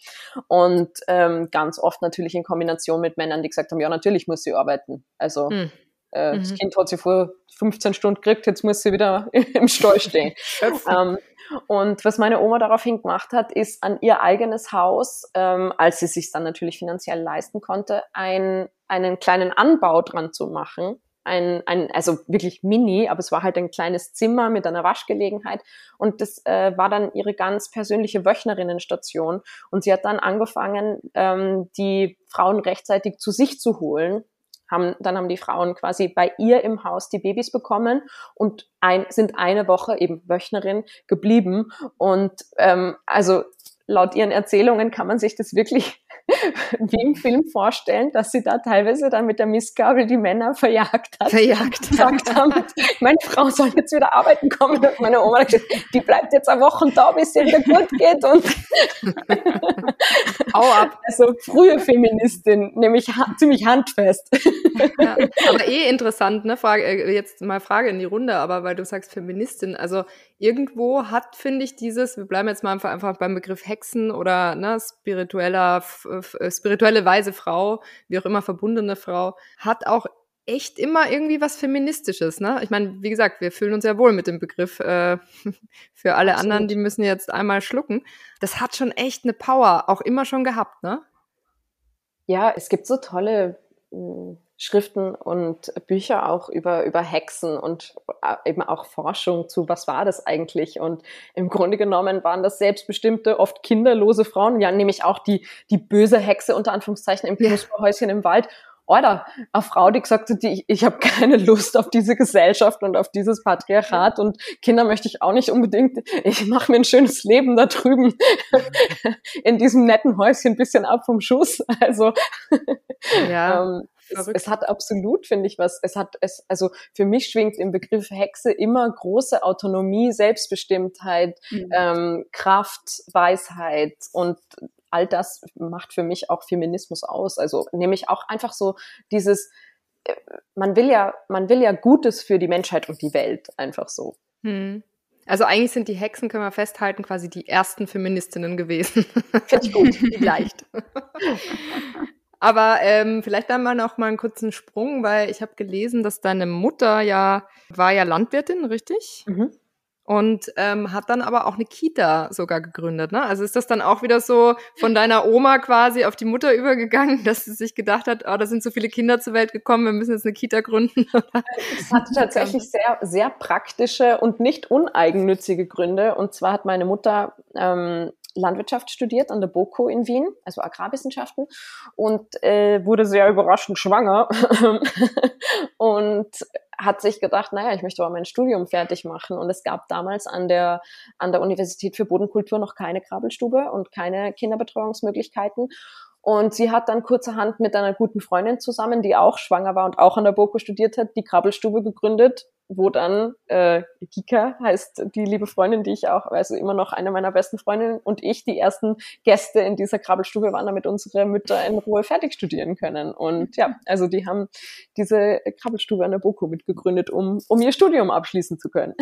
Und ähm, ganz oft natürlich in Kombination mit Männern, die gesagt haben, ja, natürlich muss sie arbeiten. Also hm äh, mhm. Das Kind hat sie vor 15 Stunden gekriegt, jetzt muss sie wieder im Stall stehen. ähm, und was meine Oma daraufhin gemacht hat, ist an ihr eigenes Haus, ähm, als sie sich dann natürlich finanziell leisten konnte, ein, einen kleinen Anbau dran zu machen. Ein, ein, also wirklich mini, aber es war halt ein kleines Zimmer mit einer Waschgelegenheit. Und das äh, war dann ihre ganz persönliche Wöchnerinnenstation. Und sie hat dann angefangen, ähm, die Frauen rechtzeitig zu sich zu holen haben, dann haben die Frauen quasi bei ihr im Haus die Babys bekommen und ein, sind eine Woche eben Wöchnerin geblieben. Und ähm, also laut ihren Erzählungen kann man sich das wirklich wie im Film vorstellen, dass sie da teilweise dann mit der Mistgabel die Männer verjagt hat. Verjagt. Gesagt haben, meine Frau soll jetzt wieder arbeiten kommen. Und meine Oma hat gesagt, die bleibt jetzt eine Woche da, bis es ihr wieder gut geht. Und Hau ab. Also frühe Feministin, nämlich ha ziemlich handfest. Ja, aber eh interessant, ne? Frage, äh, jetzt mal Frage in die Runde, aber weil du sagst Feministin, also irgendwo hat, finde ich, dieses, wir bleiben jetzt mal einfach, einfach beim Begriff Hexen oder ne, spiritueller, spirituelle weise Frau, wie auch immer verbundene Frau, hat auch echt immer irgendwie was Feministisches, ne? Ich meine, wie gesagt, wir fühlen uns ja wohl mit dem Begriff. Äh, für alle Absolut. anderen, die müssen jetzt einmal schlucken. Das hat schon echt eine Power, auch immer schon gehabt, ne? Ja, es gibt so tolle hm, Schriften und Bücher auch über, über Hexen und äh, eben auch Forschung zu, was war das eigentlich? Und im Grunde genommen waren das selbstbestimmte, oft kinderlose Frauen, ja, nämlich auch die, die böse Hexe unter Anführungszeichen im Knusperhäuschen im Wald oder eine Frau, die gesagt hat, die, ich, ich habe keine Lust auf diese Gesellschaft und auf dieses Patriarchat und Kinder möchte ich auch nicht unbedingt. Ich mache mir ein schönes Leben da drüben in diesem netten Häuschen ein bisschen ab vom Schuss. Also ja. ähm, es, es, hat absolut, finde ich, was. Es hat es, also für mich schwingt im Begriff Hexe immer große Autonomie, Selbstbestimmtheit, mhm. ähm, Kraft, Weisheit und all das macht für mich auch Feminismus aus. Also nämlich auch einfach so dieses, äh, man will ja, man will ja Gutes für die Menschheit und die Welt, einfach so. Hm. Also eigentlich sind die Hexen, können wir festhalten, quasi die ersten Feministinnen gewesen. Finde ich gut. Vielleicht. Aber ähm, vielleicht einmal noch mal einen kurzen Sprung, weil ich habe gelesen, dass deine Mutter ja war ja Landwirtin, richtig? Mhm und ähm, hat dann aber auch eine Kita sogar gegründet. Ne? Also ist das dann auch wieder so von deiner Oma quasi auf die Mutter übergegangen, dass sie sich gedacht hat, oh, da sind so viele Kinder zur Welt gekommen, wir müssen jetzt eine Kita gründen? Es hat tatsächlich sehr, sehr praktische und nicht uneigennützige Gründe. Und zwar hat meine Mutter ähm, Landwirtschaft studiert an der BOKU in Wien, also Agrarwissenschaften, und äh, wurde sehr überraschend schwanger und hat sich gedacht, naja, ich möchte aber mein Studium fertig machen. Und es gab damals an der, an der Universität für Bodenkultur noch keine Krabbelstube und keine Kinderbetreuungsmöglichkeiten. Und sie hat dann kurzerhand mit einer guten Freundin zusammen, die auch schwanger war und auch an der BOKU studiert hat, die Krabbelstube gegründet, wo dann äh, Gika heißt die liebe Freundin, die ich auch, also immer noch eine meiner besten Freundinnen und ich die ersten Gäste in dieser Krabbelstube waren, damit unsere Mütter in Ruhe fertig studieren können. Und ja, also die haben diese Krabbelstube an der BOKU mitgegründet, um, um ihr Studium abschließen zu können.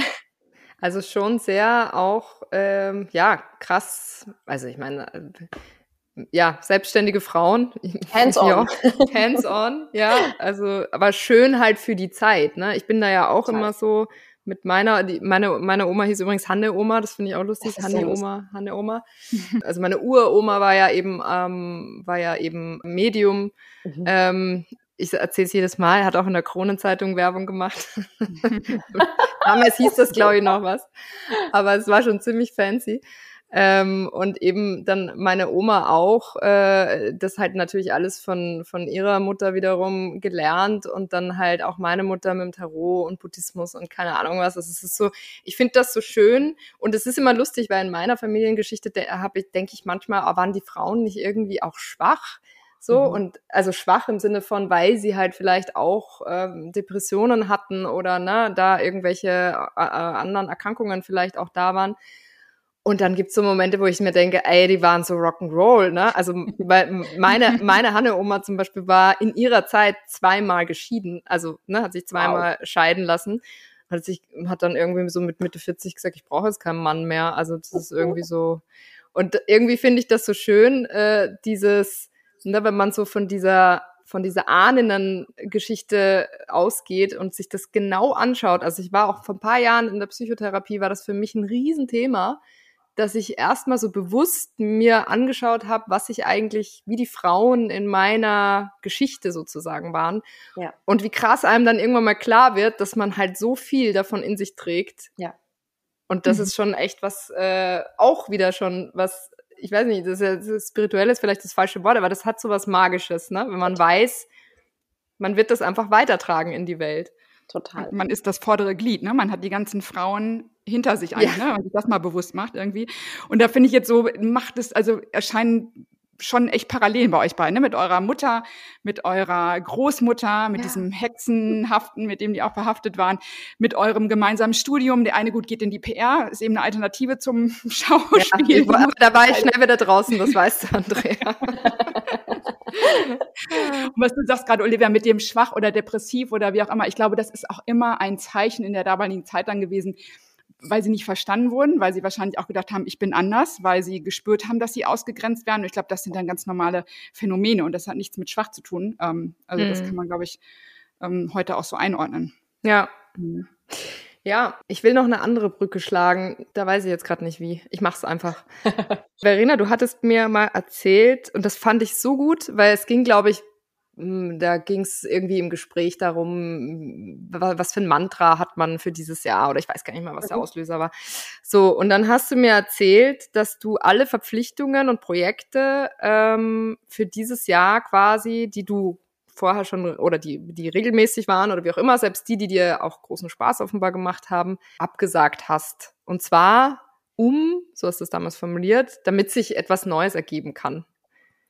Also schon sehr auch, ähm, ja, krass. Also ich meine, ja, selbstständige Frauen. Hands-on. Hands-on, ja. Also, aber schön halt für die Zeit, ne? Ich bin da ja auch Total. immer so mit meiner, die, meine, meine Oma hieß übrigens Hanne Oma, das finde ich auch lustig. Hanne Oma, Hanne Oma. Also meine Uroma war ja eben, ähm, war ja eben Medium. Mhm. Ähm, ich erzähle es jedes Mal, hat auch in der Kronenzeitung Werbung gemacht. Damals hieß das, glaube ich, noch was. Aber es war schon ziemlich fancy. Ähm, und eben dann meine Oma auch, äh, das halt natürlich alles von, von ihrer Mutter wiederum gelernt und dann halt auch meine Mutter mit dem Tarot und Buddhismus und keine Ahnung was. Also es ist so, ich finde das so schön und es ist immer lustig, weil in meiner Familiengeschichte habe ich, denke ich manchmal, oh, waren die Frauen nicht irgendwie auch schwach? So, mhm. und also schwach im Sinne von, weil sie halt vielleicht auch ähm, Depressionen hatten oder ne, da irgendwelche äh, äh anderen Erkrankungen vielleicht auch da waren. Und dann gibt's so Momente, wo ich mir denke, ey, die waren so Rock'n'Roll, ne? Also weil meine, meine Hanne-Oma zum Beispiel war in ihrer Zeit zweimal geschieden, also ne, hat sich zweimal wow. scheiden lassen. Hat sich, hat dann irgendwie so mit Mitte 40 gesagt, ich brauche jetzt keinen Mann mehr. Also das ist irgendwie so. Und irgendwie finde ich das so schön, äh, dieses, ne, wenn man so von dieser von dieser ahnenden Geschichte ausgeht und sich das genau anschaut. Also ich war auch vor ein paar Jahren in der Psychotherapie, war das für mich ein Riesenthema dass ich erstmal so bewusst mir angeschaut habe, was ich eigentlich, wie die Frauen in meiner Geschichte sozusagen waren. Ja. Und wie krass einem dann irgendwann mal klar wird, dass man halt so viel davon in sich trägt. Ja. Und das mhm. ist schon echt was, äh, auch wieder schon was, ich weiß nicht, das ist, ja, das ist spirituell ist vielleicht das falsche Wort, aber das hat so was Magisches, ne? Wenn man weiß, man wird das einfach weitertragen in die Welt. Total. Man ist das vordere Glied, ne? Man hat die ganzen Frauen hinter sich eigentlich, ja. ne? wenn man sich das mal bewusst macht irgendwie. Und da finde ich jetzt so, macht es, also erscheinen schon echt Parallelen bei euch beiden, ne? mit eurer Mutter, mit eurer Großmutter, mit ja. diesem Hexenhaften, mit dem die auch verhaftet waren, mit eurem gemeinsamen Studium. Der eine gut geht in die PR, ist eben eine Alternative zum Schauspiel. Ja, da war ich schnell wieder draußen, das weißt du, Andrea. Und was du sagst gerade, Olivia, mit dem schwach oder depressiv oder wie auch immer, ich glaube, das ist auch immer ein Zeichen in der damaligen Zeit dann gewesen, weil sie nicht verstanden wurden, weil sie wahrscheinlich auch gedacht haben, ich bin anders, weil sie gespürt haben, dass sie ausgegrenzt werden. Und ich glaube, das sind dann ganz normale Phänomene und das hat nichts mit schwach zu tun. Ähm, also mhm. das kann man, glaube ich, ähm, heute auch so einordnen. Ja. Mhm. Ja, ich will noch eine andere Brücke schlagen. Da weiß ich jetzt gerade nicht wie. Ich mach's einfach. Verena, du hattest mir mal erzählt, und das fand ich so gut, weil es ging, glaube ich, da ging es irgendwie im Gespräch darum, was für ein Mantra hat man für dieses Jahr oder ich weiß gar nicht mal, was der mhm. Auslöser war. So, und dann hast du mir erzählt, dass du alle Verpflichtungen und Projekte ähm, für dieses Jahr quasi, die du vorher schon oder die, die regelmäßig waren oder wie auch immer, selbst die, die dir auch großen Spaß offenbar gemacht haben, abgesagt hast. Und zwar um, so hast du es damals formuliert, damit sich etwas Neues ergeben kann.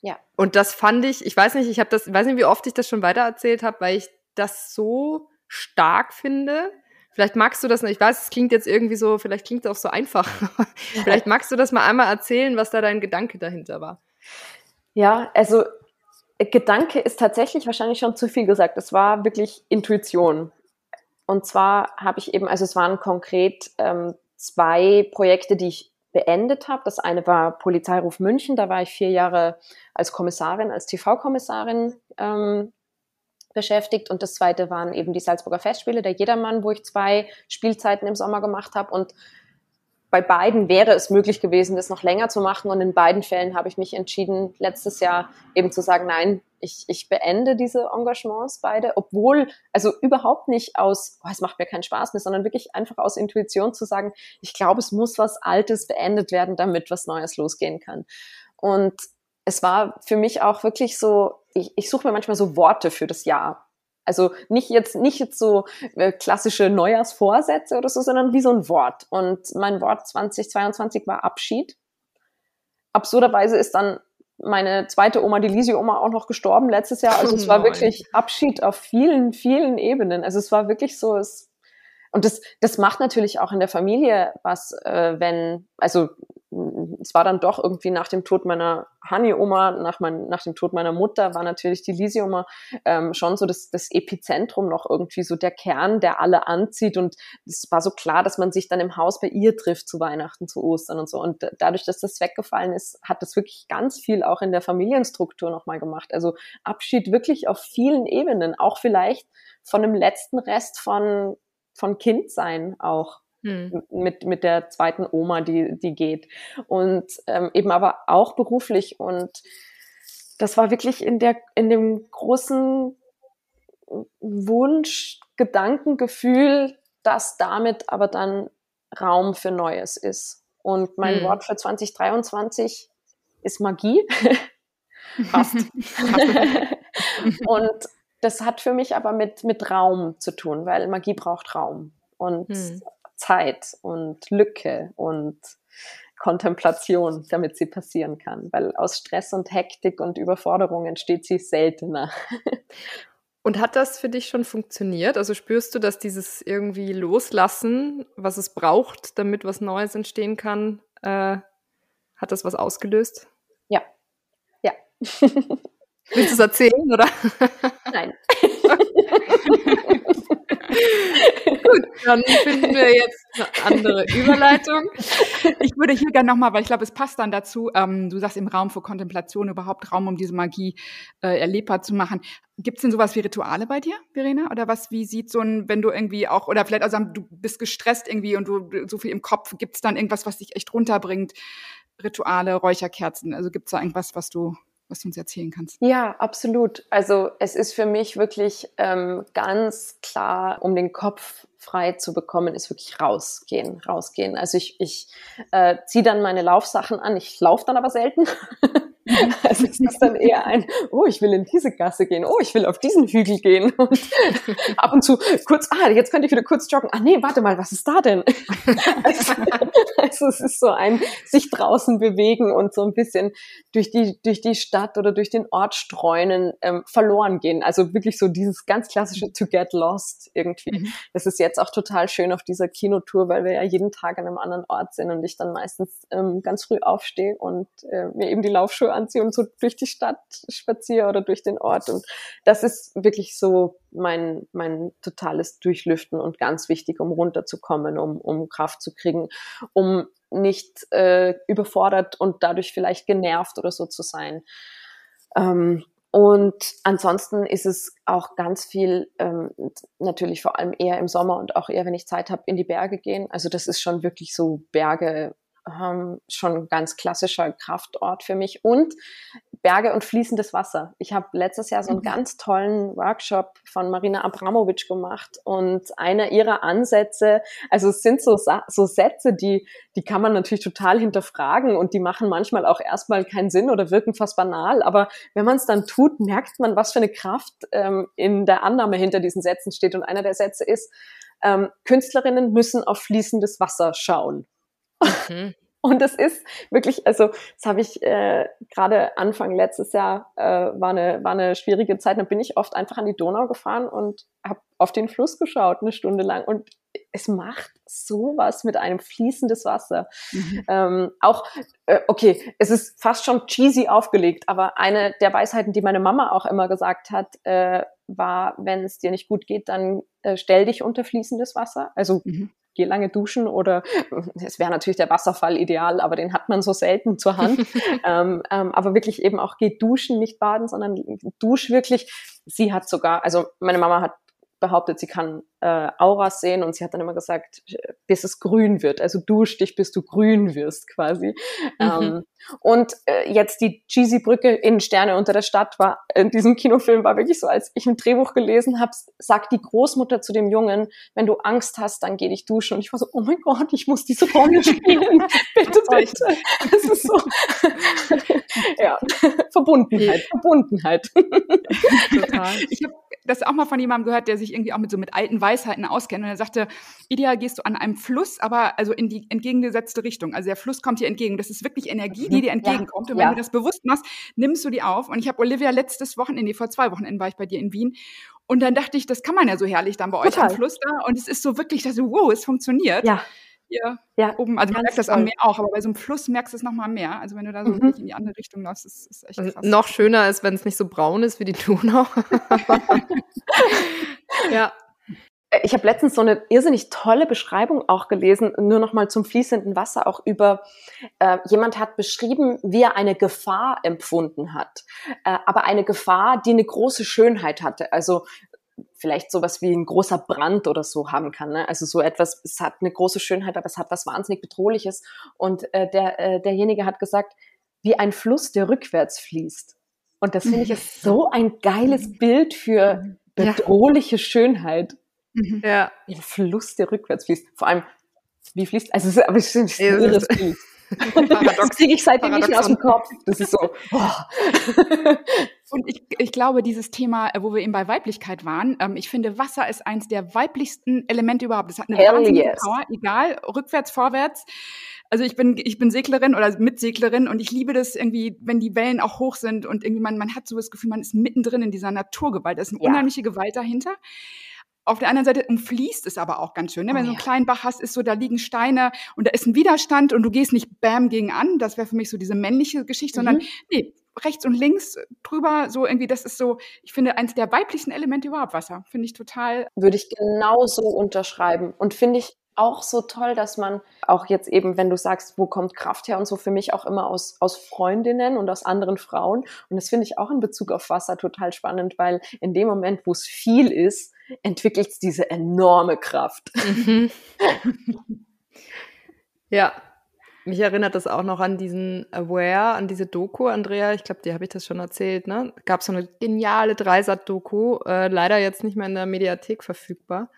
Ja. Und das fand ich, ich weiß nicht, ich habe das, weiß nicht, wie oft ich das schon weitererzählt habe, weil ich das so stark finde. Vielleicht magst du das, ich weiß, es klingt jetzt irgendwie so, vielleicht klingt es auch so einfach. vielleicht magst du das mal einmal erzählen, was da dein Gedanke dahinter war. Ja, also Gedanke ist tatsächlich wahrscheinlich schon zu viel gesagt. Es war wirklich Intuition. Und zwar habe ich eben, also es waren konkret ähm, zwei Projekte, die ich beendet habe. Das eine war Polizeiruf München, da war ich vier Jahre als Kommissarin, als TV-Kommissarin ähm, beschäftigt. Und das zweite waren eben die Salzburger Festspiele, der Jedermann, wo ich zwei Spielzeiten im Sommer gemacht habe. Und bei beiden wäre es möglich gewesen, das noch länger zu machen. Und in beiden Fällen habe ich mich entschieden, letztes Jahr eben zu sagen, nein, ich, ich beende diese Engagements beide, obwohl, also überhaupt nicht aus, oh, es macht mir keinen Spaß mehr, sondern wirklich einfach aus Intuition zu sagen, ich glaube, es muss was Altes beendet werden, damit was Neues losgehen kann. Und es war für mich auch wirklich so, ich, ich suche mir manchmal so Worte für das Jahr. Also nicht jetzt, nicht jetzt so äh, klassische Neujahrsvorsätze oder so, sondern wie so ein Wort. Und mein Wort 2022 war Abschied. Absurderweise ist dann meine zweite Oma, die Lisi-Oma, auch noch gestorben letztes Jahr. Also es war Nein. wirklich Abschied auf vielen, vielen Ebenen. Also es war wirklich so, es, und das, das macht natürlich auch in der Familie was, äh, wenn, also es war dann doch irgendwie nach dem Tod meiner Hani-Oma, nach, mein, nach dem Tod meiner Mutter, war natürlich die Lisi-Oma ähm, schon so das, das Epizentrum noch irgendwie, so der Kern, der alle anzieht. Und es war so klar, dass man sich dann im Haus bei ihr trifft zu Weihnachten, zu Ostern und so. Und dadurch, dass das weggefallen ist, hat das wirklich ganz viel auch in der Familienstruktur nochmal gemacht. Also Abschied wirklich auf vielen Ebenen, auch vielleicht von dem letzten Rest von, von Kindsein auch hm. mit, mit der zweiten Oma, die, die geht. Und ähm, eben aber auch beruflich. Und das war wirklich in, der, in dem großen Wunsch, Gedankengefühl, dass damit aber dann Raum für Neues ist. Und mein hm. Wort für 2023 ist Magie. Passt. und das hat für mich aber mit, mit Raum zu tun, weil Magie braucht Raum. Und hm. Zeit und Lücke und Kontemplation, damit sie passieren kann, weil aus Stress und Hektik und Überforderung entsteht sie seltener. Und hat das für dich schon funktioniert? Also spürst du, dass dieses irgendwie Loslassen, was es braucht, damit was Neues entstehen kann, äh, hat das was ausgelöst? Ja. Ja. Willst du es erzählen, oder? Nein. Gut, dann finden wir jetzt eine andere Überleitung. Ich würde hier gerne nochmal, weil ich glaube, es passt dann dazu, ähm, du sagst im Raum für Kontemplation überhaupt Raum, um diese Magie äh, erlebbar zu machen. Gibt es denn sowas wie Rituale bei dir, Verena? Oder was, wie sieht so ein, wenn du irgendwie auch, oder vielleicht also du bist gestresst irgendwie und du so viel im Kopf, gibt es dann irgendwas, was dich echt runterbringt? Rituale, Räucherkerzen, also gibt es da irgendwas, was du was du uns erzählen kannst. Ja, absolut. Also es ist für mich wirklich ähm, ganz klar, um den Kopf frei zu bekommen, ist wirklich rausgehen, rausgehen. Also ich, ich äh, ziehe dann meine Laufsachen an. Ich laufe dann aber selten. Also es ist dann eher ein, oh, ich will in diese Gasse gehen, oh, ich will auf diesen Hügel gehen und ab und zu kurz, ah, jetzt könnte ich wieder kurz joggen. Ah nee, warte mal, was ist da denn? Also, also es ist so ein sich draußen bewegen und so ein bisschen durch die durch die Stadt oder durch den Ort streunen ähm, verloren gehen. Also wirklich so dieses ganz klassische to get lost irgendwie. Mhm. Das ist jetzt auch total schön auf dieser Kinotour, weil wir ja jeden Tag an einem anderen Ort sind und ich dann meistens ähm, ganz früh aufstehe und äh, mir eben die Laufschuhe anziehe und so durch die Stadt spaziere oder durch den Ort. Und das ist wirklich so mein, mein totales Durchlüften und ganz wichtig, um runterzukommen, um, um Kraft zu kriegen, um nicht äh, überfordert und dadurch vielleicht genervt oder so zu sein. Ähm, und ansonsten ist es auch ganz viel, ähm, natürlich vor allem eher im Sommer und auch eher, wenn ich Zeit habe, in die Berge gehen. Also das ist schon wirklich so Berge ähm, schon ein ganz klassischer Kraftort für mich. Und Berge und fließendes Wasser. Ich habe letztes Jahr so einen mhm. ganz tollen Workshop von Marina Abramovic gemacht und einer ihrer Ansätze, also es sind so, so Sätze, die, die kann man natürlich total hinterfragen und die machen manchmal auch erstmal keinen Sinn oder wirken fast banal, aber wenn man es dann tut, merkt man, was für eine Kraft ähm, in der Annahme hinter diesen Sätzen steht. Und einer der Sätze ist, ähm, Künstlerinnen müssen auf fließendes Wasser schauen. Mhm. Und das ist wirklich, also das habe ich äh, gerade Anfang letztes Jahr, äh, war, eine, war eine schwierige Zeit. Da bin ich oft einfach an die Donau gefahren und habe auf den Fluss geschaut, eine Stunde lang. Und es macht sowas mit einem fließendes Wasser. Mhm. Ähm, auch, äh, okay, es ist fast schon cheesy aufgelegt, aber eine der Weisheiten, die meine Mama auch immer gesagt hat, äh, war, wenn es dir nicht gut geht, dann äh, stell dich unter fließendes Wasser. Also mhm geh lange duschen oder es wäre natürlich der Wasserfall ideal, aber den hat man so selten zur Hand. ähm, ähm, aber wirklich eben auch geh duschen, nicht baden, sondern dusch wirklich. Sie hat sogar, also meine Mama hat behauptet, sie kann äh, Auras sehen und sie hat dann immer gesagt, bis es grün wird. Also dusch dich, bis du grün wirst quasi. Mhm. Ähm, und äh, jetzt die cheesy Brücke in Sterne unter der Stadt war in diesem Kinofilm war wirklich so, als ich ein Drehbuch gelesen habe, sagt die Großmutter zu dem Jungen, wenn du Angst hast, dann geh dich duschen. Und ich war so, oh mein Gott, ich muss diese Rolle spielen. bitte, bitte. Das ist so, ja, Verbundenheit, Verbundenheit. Total. Ich habe das auch mal von jemandem gehört, der sich irgendwie auch mit so mit alten Weisheiten auskennt. Und er sagte, ideal gehst du an einem Fluss, aber also in die entgegengesetzte Richtung. Also der Fluss kommt dir entgegen. Das ist wirklich Energie, die mhm. dir entgegenkommt. Ja, und wenn ja. du das bewusst machst, nimmst du die auf. Und ich habe Olivia letztes Wochenende, vor zwei Wochenenden war ich bei dir in Wien. Und dann dachte ich, das kann man ja so herrlich dann bei euch Total. am Fluss da. Und es ist so wirklich, dass so, wow, es funktioniert. Ja hier ja, oben. Also man merkt das am Meer auch, aber bei so einem Fluss merkst du es nochmal mehr. Also wenn du da so mhm. in die andere Richtung läufst, ist, ist echt krass. noch schöner ist, wenn es nicht so braun ist wie die Donau. ja. Ich habe letztens so eine irrsinnig tolle Beschreibung auch gelesen, nur noch mal zum fließenden Wasser, auch über äh, jemand hat beschrieben, wie er eine Gefahr empfunden hat, äh, aber eine Gefahr, die eine große Schönheit hatte. Also vielleicht sowas wie ein großer Brand oder so haben kann. Ne? Also so etwas, es hat eine große Schönheit, aber es hat was wahnsinnig Bedrohliches. Und äh, der, äh, derjenige hat gesagt, wie ein Fluss, der rückwärts fließt. Und das finde ich ist so ein geiles mhm. Bild für bedrohliche ja. Schönheit. Mhm. Ja. Ein Fluss, der rückwärts fließt. Vor allem, wie fließt, also, aber es ist ein irres Bild. Paradox. Das kriege ich seitdem nicht mehr aus dem Kopf. Das ist so. Oh. Und ich, ich glaube, dieses Thema, äh, wo wir eben bei Weiblichkeit waren, ähm, ich finde, Wasser ist eins der weiblichsten Elemente überhaupt. Es hat eine Hell wahnsinnige yes. Power, egal, rückwärts, vorwärts. Also ich bin, ich bin Seglerin oder Mitseglerin und ich liebe das irgendwie, wenn die Wellen auch hoch sind und irgendwie man, man hat so das Gefühl, man ist mittendrin in dieser Naturgewalt. Da ist eine ja. unheimliche Gewalt dahinter. Auf der anderen Seite umfließt es aber auch ganz schön. Ne? Wenn oh, du einen kleinen Bach hast, ist so, da liegen Steine und da ist ein Widerstand und du gehst nicht bam gegen an. Das wäre für mich so diese männliche Geschichte, mhm. sondern nee, rechts und links drüber, so irgendwie, das ist so, ich finde, eins der weiblichsten Elemente überhaupt Wasser. Finde ich total. Würde ich genauso unterschreiben. Und finde ich auch so toll, dass man auch jetzt eben, wenn du sagst, wo kommt Kraft her und so, für mich auch immer aus, aus Freundinnen und aus anderen Frauen. Und das finde ich auch in Bezug auf Wasser total spannend, weil in dem Moment, wo es viel ist, entwickelt es diese enorme Kraft. Mhm. ja, mich erinnert das auch noch an diesen Aware, an diese Doku, Andrea. Ich glaube, dir habe ich das schon erzählt. Ne? Gab so eine geniale Dreisat-Doku, äh, leider jetzt nicht mehr in der Mediathek verfügbar,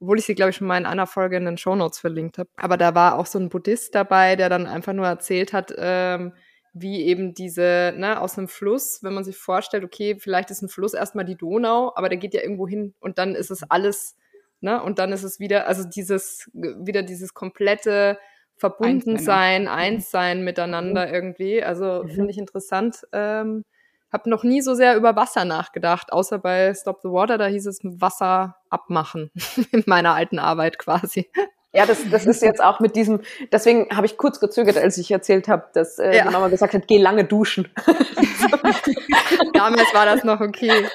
obwohl ich sie, glaube ich, schon mal in einer Folge in den Shownotes verlinkt habe. Aber da war auch so ein Buddhist dabei, der dann einfach nur erzählt hat, ähm, wie eben diese, ne, aus einem Fluss, wenn man sich vorstellt, okay, vielleicht ist ein Fluss erstmal die Donau, aber der geht ja irgendwo hin und dann ist es alles, ne, und dann ist es wieder, also dieses, wieder dieses komplette Verbundensein, Einssein miteinander mhm. irgendwie. Also mhm. finde ich interessant. Ähm, habe noch nie so sehr über Wasser nachgedacht, außer bei Stop the Water, da hieß es Wasser abmachen in meiner alten Arbeit quasi. Ja, das, das ist jetzt auch mit diesem, deswegen habe ich kurz gezögert, als ich erzählt habe, dass äh, ja. die Mama gesagt hat, geh lange duschen. Damals war das noch okay.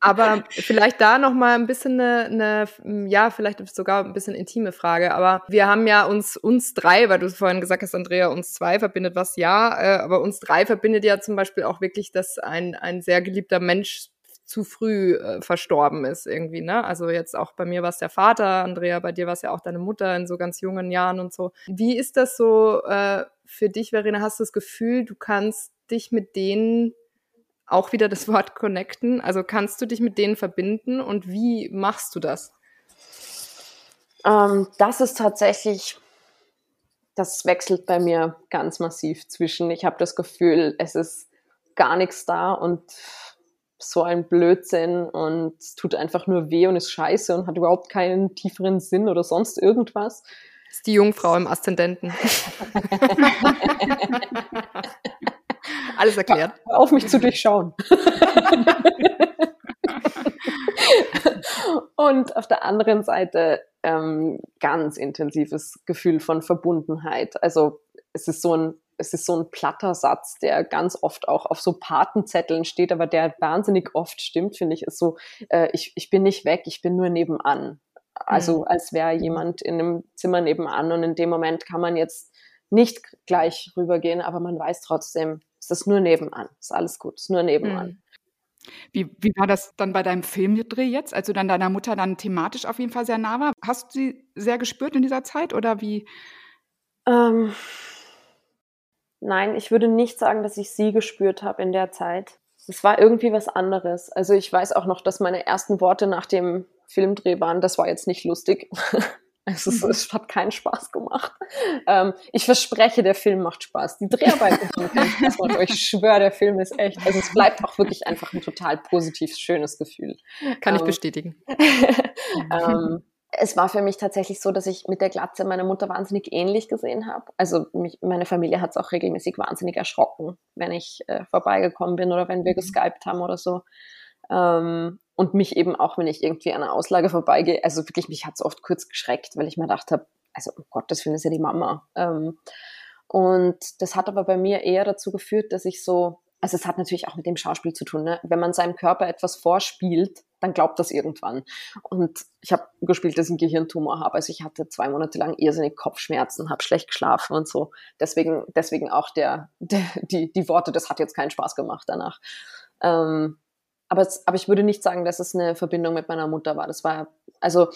Aber vielleicht da noch mal ein bisschen eine, eine, ja, vielleicht sogar ein bisschen intime Frage. Aber wir haben ja uns, uns drei, weil du vorhin gesagt hast, Andrea, uns zwei verbindet was, ja. Äh, aber uns drei verbindet ja zum Beispiel auch wirklich, dass ein, ein sehr geliebter Mensch zu früh äh, verstorben ist irgendwie, ne? Also jetzt auch bei mir war es der Vater, Andrea, bei dir war es ja auch deine Mutter in so ganz jungen Jahren und so. Wie ist das so äh, für dich, Verena? Hast du das Gefühl, du kannst dich mit denen auch wieder das Wort connecten? Also kannst du dich mit denen verbinden und wie machst du das? Ähm, das ist tatsächlich, das wechselt bei mir ganz massiv zwischen. Ich habe das Gefühl, es ist gar nichts da und so ein Blödsinn und es tut einfach nur weh und ist scheiße und hat überhaupt keinen tieferen Sinn oder sonst irgendwas. Das ist die Jungfrau im Aszendenten. Alles erklärt. Hör auf mich zu durchschauen. und auf der anderen Seite ähm, ganz intensives Gefühl von Verbundenheit. Also es ist so ein es ist so ein platter Satz, der ganz oft auch auf so Patenzetteln steht, aber der wahnsinnig oft stimmt, finde ich, ist so, äh, ich, ich bin nicht weg, ich bin nur nebenan. Also mhm. als wäre jemand in einem Zimmer nebenan und in dem Moment kann man jetzt nicht gleich rübergehen, aber man weiß trotzdem, es ist nur nebenan, es ist alles gut, es ist nur nebenan. Mhm. Wie, wie war das dann bei deinem Filmdreh jetzt, als du dann deiner Mutter dann thematisch auf jeden Fall sehr nah war? Hast du sie sehr gespürt in dieser Zeit oder wie? Ähm, Nein, ich würde nicht sagen, dass ich sie gespürt habe in der Zeit. Es war irgendwie was anderes. Also ich weiß auch noch, dass meine ersten Worte nach dem Filmdreh waren, das war jetzt nicht lustig. Also es, es hat keinen Spaß gemacht. Ähm, ich verspreche, der Film macht Spaß. Die Dreharbeiten haben keinen Spaß gemacht, aber ich schwöre, der Film ist echt. Also es bleibt auch wirklich einfach ein total positives, schönes Gefühl. Kann ähm, ich bestätigen. ähm, es war für mich tatsächlich so, dass ich mit der Glatze meiner Mutter wahnsinnig ähnlich gesehen habe. Also mich, meine Familie hat es auch regelmäßig wahnsinnig erschrocken, wenn ich äh, vorbeigekommen bin oder wenn wir mhm. geskypt haben oder so. Ähm, und mich eben auch, wenn ich irgendwie an einer Auslage vorbeigehe, also wirklich, mich hat es oft kurz geschreckt, weil ich mir gedacht habe, also um Gottes Willen ist ja die Mama. Ähm, und das hat aber bei mir eher dazu geführt, dass ich so also es hat natürlich auch mit dem Schauspiel zu tun. Ne? Wenn man seinem Körper etwas vorspielt, dann glaubt das irgendwann. Und ich habe gespielt, dass ich einen Gehirntumor habe. Also ich hatte zwei Monate lang irrsinnig Kopfschmerzen, habe schlecht geschlafen und so. Deswegen, deswegen auch der, der, die, die Worte, das hat jetzt keinen Spaß gemacht danach. Ähm, aber, es, aber ich würde nicht sagen, dass es eine Verbindung mit meiner Mutter war. Das war, also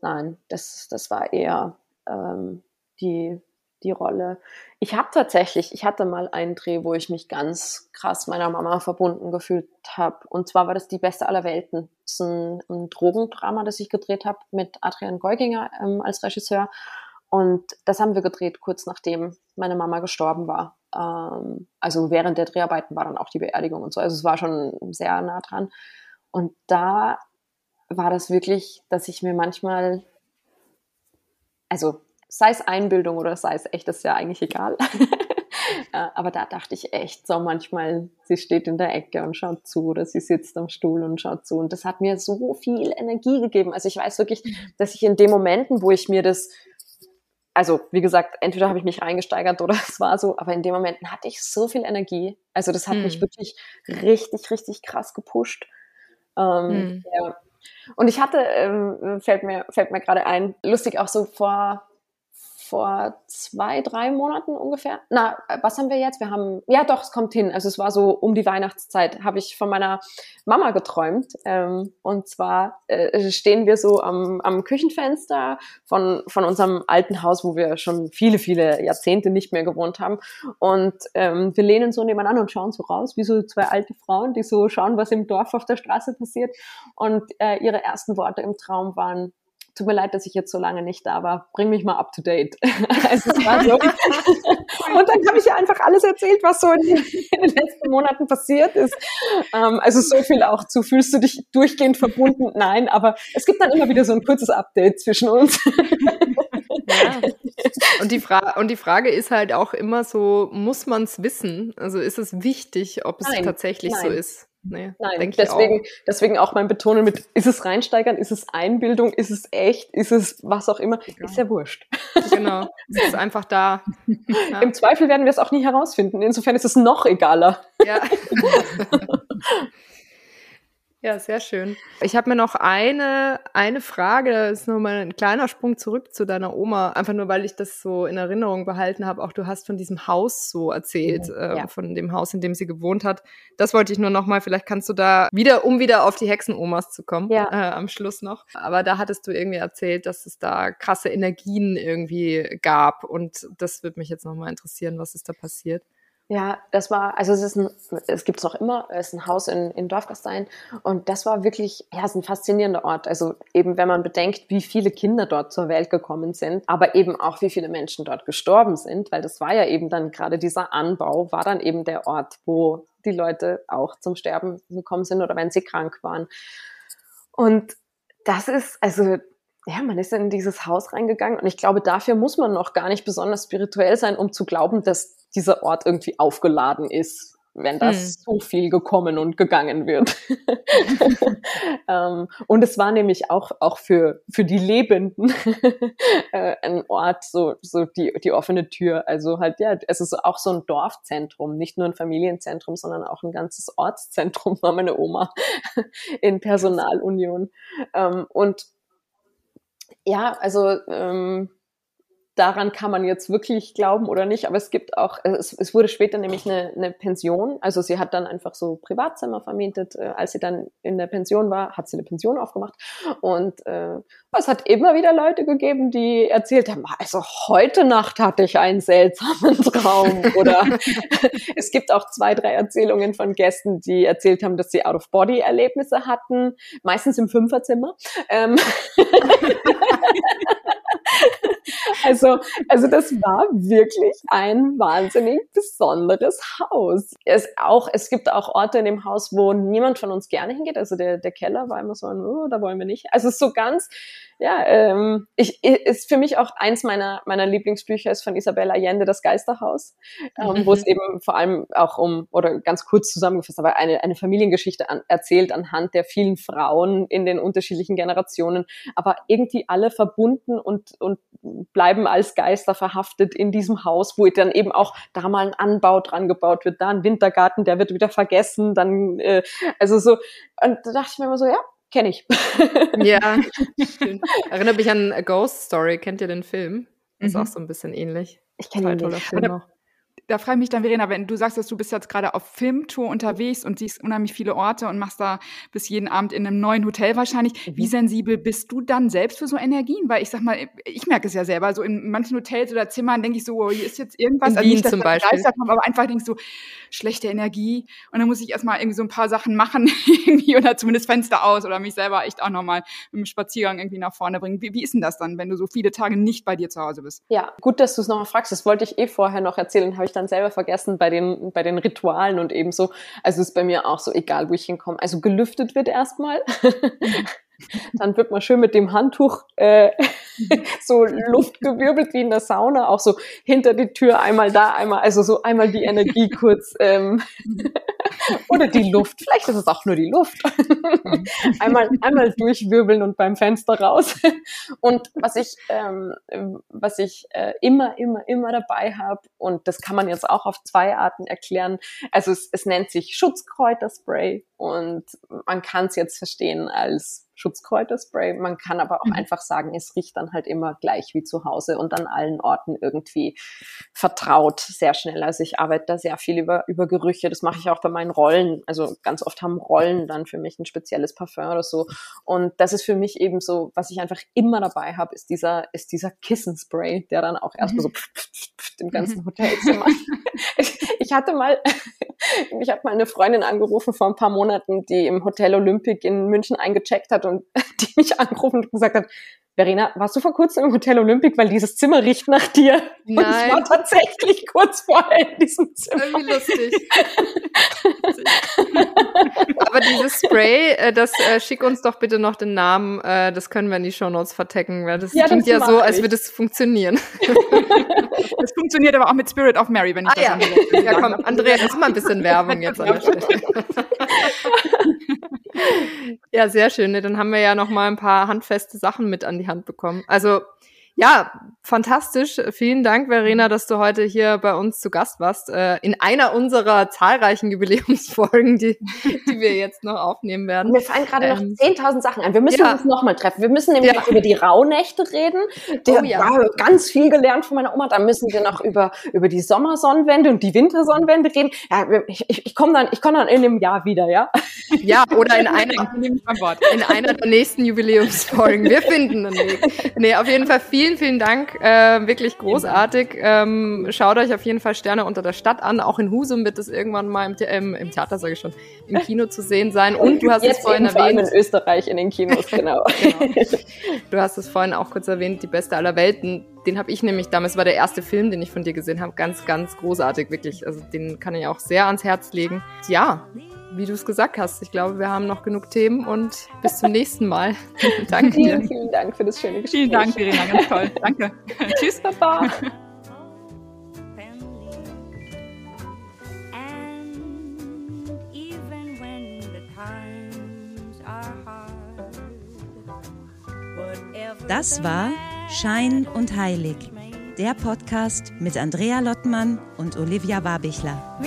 nein, das, das war eher ähm, die, die Rolle. Ich habe tatsächlich, ich hatte mal einen Dreh, wo ich mich ganz krass meiner Mama verbunden gefühlt habe. Und zwar war das Die Beste aller Welten. Das ist ein, ein Drogendrama, das ich gedreht habe mit Adrian Geuginger ähm, als Regisseur. Und das haben wir gedreht kurz nachdem meine Mama gestorben war. Ähm, also während der Dreharbeiten war dann auch die Beerdigung und so. Also es war schon sehr nah dran. Und da war das wirklich, dass ich mir manchmal, also sei es Einbildung oder sei es echt, ist ja eigentlich egal. Aber da dachte ich echt so manchmal, sie steht in der Ecke und schaut zu oder sie sitzt am Stuhl und schaut zu. Und das hat mir so viel Energie gegeben. Also ich weiß wirklich, dass ich in den Momenten, wo ich mir das, also wie gesagt, entweder habe ich mich reingesteigert oder es war so, aber in den Momenten hatte ich so viel Energie. Also das hat hm. mich wirklich richtig, richtig krass gepusht. Ähm, hm. ja. Und ich hatte, ähm, fällt mir, fällt mir gerade ein, lustig auch so vor vor zwei, drei Monaten ungefähr. Na, was haben wir jetzt? Wir haben, ja doch, es kommt hin. Also es war so um die Weihnachtszeit, habe ich von meiner Mama geträumt. Ähm, und zwar äh, stehen wir so am, am Küchenfenster von, von unserem alten Haus, wo wir schon viele, viele Jahrzehnte nicht mehr gewohnt haben. Und ähm, wir lehnen so nebeneinander und schauen so raus, wie so zwei alte Frauen, die so schauen, was im Dorf auf der Straße passiert. Und äh, ihre ersten Worte im Traum waren, tut mir leid, dass ich jetzt so lange nicht da war. Bring mich mal up to date. also es war so. und dann habe ich ihr einfach alles erzählt, was so in den, in den letzten Monaten passiert ist. Ähm, also so viel auch zu, fühlst du dich durchgehend verbunden? Nein, aber es gibt dann immer wieder so ein kurzes Update zwischen uns. Ja. Und die, Fra und die Frage ist halt auch immer so, muss man es wissen? Also ist es wichtig, ob es nein, tatsächlich nein. so ist? Nee, Nein, deswegen, auch. deswegen auch mein Betonen mit, ist es reinsteigern, ist es Einbildung, ist es echt, ist es was auch immer, Egal. ist ja wurscht. Genau, es ist einfach da. Ja. Im Zweifel werden wir es auch nie herausfinden. Insofern ist es noch egaler. Ja. Ja, sehr schön. Ich habe mir noch eine, eine Frage, das ist nur mal ein kleiner Sprung zurück zu deiner Oma, einfach nur, weil ich das so in Erinnerung behalten habe. Auch du hast von diesem Haus so erzählt, mhm, äh, ja. von dem Haus, in dem sie gewohnt hat. Das wollte ich nur noch mal, vielleicht kannst du da wieder, um wieder auf die Hexenomas zu kommen, ja. äh, am Schluss noch. Aber da hattest du irgendwie erzählt, dass es da krasse Energien irgendwie gab und das würde mich jetzt noch mal interessieren, was ist da passiert. Ja, das war, also es ist ein, es gibt's noch immer, es ist ein Haus in, in Dorfgastein und das war wirklich, ja, es ist ein faszinierender Ort. Also eben, wenn man bedenkt, wie viele Kinder dort zur Welt gekommen sind, aber eben auch, wie viele Menschen dort gestorben sind, weil das war ja eben dann gerade dieser Anbau, war dann eben der Ort, wo die Leute auch zum Sterben gekommen sind oder wenn sie krank waren. Und das ist, also ja, man ist in dieses Haus reingegangen und ich glaube, dafür muss man noch gar nicht besonders spirituell sein, um zu glauben, dass dieser Ort irgendwie aufgeladen ist, wenn das hm. so viel gekommen und gegangen wird. ähm, und es war nämlich auch, auch für, für die Lebenden äh, ein Ort, so, so die, die offene Tür. Also halt, ja, es ist auch so ein Dorfzentrum, nicht nur ein Familienzentrum, sondern auch ein ganzes Ortszentrum war meine Oma in Personalunion. Ähm, und ja, also ähm, daran kann man jetzt wirklich glauben oder nicht, aber es gibt auch, es, es wurde später nämlich eine, eine Pension, also sie hat dann einfach so Privatzimmer vermietet, äh, als sie dann in der Pension war, hat sie eine Pension aufgemacht. Und äh, es hat immer wieder Leute gegeben, die erzählt haben, also heute Nacht hatte ich einen seltsamen Traum oder? Es gibt auch zwei, drei Erzählungen von Gästen, die erzählt haben, dass sie Out-of-Body-Erlebnisse hatten, meistens im Fünferzimmer. Ähm. Also, also das war wirklich ein wahnsinnig besonderes Haus. Es auch, es gibt auch Orte in dem Haus, wo niemand von uns gerne hingeht. Also der, der Keller war immer so ein, oh, da wollen wir nicht. Also so ganz, ja, ähm, ich, ist für mich auch eins meiner, meiner Lieblingsbücher ist von Isabella Allende, das Geisterhaus, ähm, wo es mhm. eben vor allem auch um, oder ganz kurz zusammengefasst, aber eine, eine Familiengeschichte an, erzählt anhand der vielen Frauen in den unterschiedlichen Generationen, aber irgendwie alle verbunden und, und bleiben als Geister verhaftet in diesem Haus, wo dann eben auch da mal ein Anbau dran gebaut wird, da ein Wintergarten, der wird wieder vergessen, dann, äh, also so, und da dachte ich mir immer so, ja, kenne ich. ja, schön. Erinnert mich an A Ghost Story. Kennt ihr den Film? Ist mhm. auch so ein bisschen ähnlich. Ich kenne ihn nicht. Film auch da frage ich mich dann, Verena, wenn du sagst, dass du bist jetzt gerade auf Filmtour unterwegs und siehst unheimlich viele Orte und machst da bis jeden Abend in einem neuen Hotel wahrscheinlich. Mhm. Wie sensibel bist du dann selbst für so Energien? Weil ich sag mal, ich merke es ja selber, so in manchen Hotels oder Zimmern denke ich so, oh, hier ist jetzt irgendwas. In also Wien nicht, zum Beispiel. Kommt, aber einfach denke ich so, schlechte Energie. Und dann muss ich erstmal irgendwie so ein paar Sachen machen, irgendwie, oder zumindest Fenster aus oder mich selber echt auch nochmal mit dem Spaziergang irgendwie nach vorne bringen. Wie, wie ist denn das dann, wenn du so viele Tage nicht bei dir zu Hause bist? Ja, gut, dass du es nochmal fragst. Das wollte ich eh vorher noch erzählen, habe ich dann selber vergessen bei den, bei den Ritualen und ebenso. Also ist bei mir auch so, egal wo ich hinkomme. Also gelüftet wird erstmal. Dann wird man schön mit dem Handtuch äh, so Luft gewirbelt wie in der Sauna, auch so hinter die Tür einmal da, einmal, also so einmal die Energie kurz ähm, oder die Luft. Vielleicht ist es auch nur die Luft. einmal, einmal durchwirbeln und beim Fenster raus. Und was ich, ähm, was ich äh, immer, immer, immer dabei habe, und das kann man jetzt auch auf zwei Arten erklären. Also es, es nennt sich Schutzkräuterspray und man kann es jetzt verstehen als Schutzkräuterspray. Man kann aber auch mhm. einfach sagen, es riecht dann halt immer gleich wie zu Hause und an allen Orten irgendwie vertraut sehr schnell. Also ich arbeite da sehr viel über, über Gerüche. Das mache ich auch bei meinen Rollen. Also ganz oft haben Rollen dann für mich ein spezielles Parfum oder so. Und das ist für mich eben so, was ich einfach immer dabei habe, ist dieser, ist dieser Kissenspray, der dann auch erstmal so mhm. pf, pf, pf, im ganzen. Hotelzimmer. ich, ich hatte mal, ich habe mal eine Freundin angerufen vor ein paar Monaten, die im Hotel Olympic in München eingecheckt hat und die mich angerufen und gesagt hat, Verena, warst du vor kurzem im Hotel Olympic, weil dieses Zimmer riecht nach dir? Nein. Und ich war tatsächlich kurz vorher in diesem Zimmer. Wie lustig. Aber dieses Spray, äh, das äh, schick uns doch bitte noch den Namen, äh, das können wir in die Shownotes vertecken, weil das Ja, klingt das ja so, als würde es funktionieren. Das funktioniert aber auch mit Spirit of Mary, wenn ich Ah das ja, ja komm. Andrea, mach mal ein bisschen Werbung jetzt an der Stelle. Ja, sehr schön. Ne? Dann haben wir ja noch mal ein paar handfeste Sachen mit an die Hand bekommen. Also ja, fantastisch. Vielen Dank, Verena, dass du heute hier bei uns zu Gast warst. Äh, in einer unserer zahlreichen Jubiläumsfolgen, die, die wir jetzt noch aufnehmen werden. Mir fallen gerade Ähm, noch 10.000 Sachen ein. Wir müssen ja. uns nochmal treffen. Wir müssen nämlich Ja. noch über die Rauhnächte reden. Der Oh ja. war ganz viel gelernt von meiner Oma. Da müssen wir noch über, über die Sommersonnenwende und die Wintersonnenwende reden. Ja, ich, ich, ich komme dann, ich komm dann in einem Jahr wieder, ja? Ja, oder in einer, in einer der nächsten Jubiläumsfolgen. Wir finden einen Weg. Nee, auf jeden Fall vielen, vielen Dank. Äh, wirklich großartig. Ähm, schaut euch auf jeden Fall Sterne unter der Stadt an. Auch in Husum wird es irgendwann mal im, The ähm, im Theater, sage ich schon, im Kino zu sehen sein. Und du hast es Jetzt vorhin eben vor allem erwähnt. in Österreich in den Kinos, genau. Genau. Du hast es vorhin auch kurz erwähnt, die beste aller Welten. Den habe ich nämlich damals, war der erste Film, den ich von dir gesehen habe. Ganz, ganz großartig, wirklich. Also den kann ich auch sehr ans Herz legen. Ja, wie du es gesagt hast, ich glaube, wir haben noch genug Themen und bis zum nächsten Mal. Danke dir. vielen, vielen Dank für das schöne Gespräch. Vielen Dank, Verena, ganz toll. Danke. Tschüss. Baba. Whatever Das war Schein und Heilig, der Podcast mit Andrea Lottmann und Olivia Warbichler.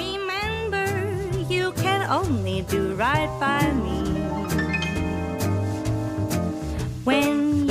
only do right by me. When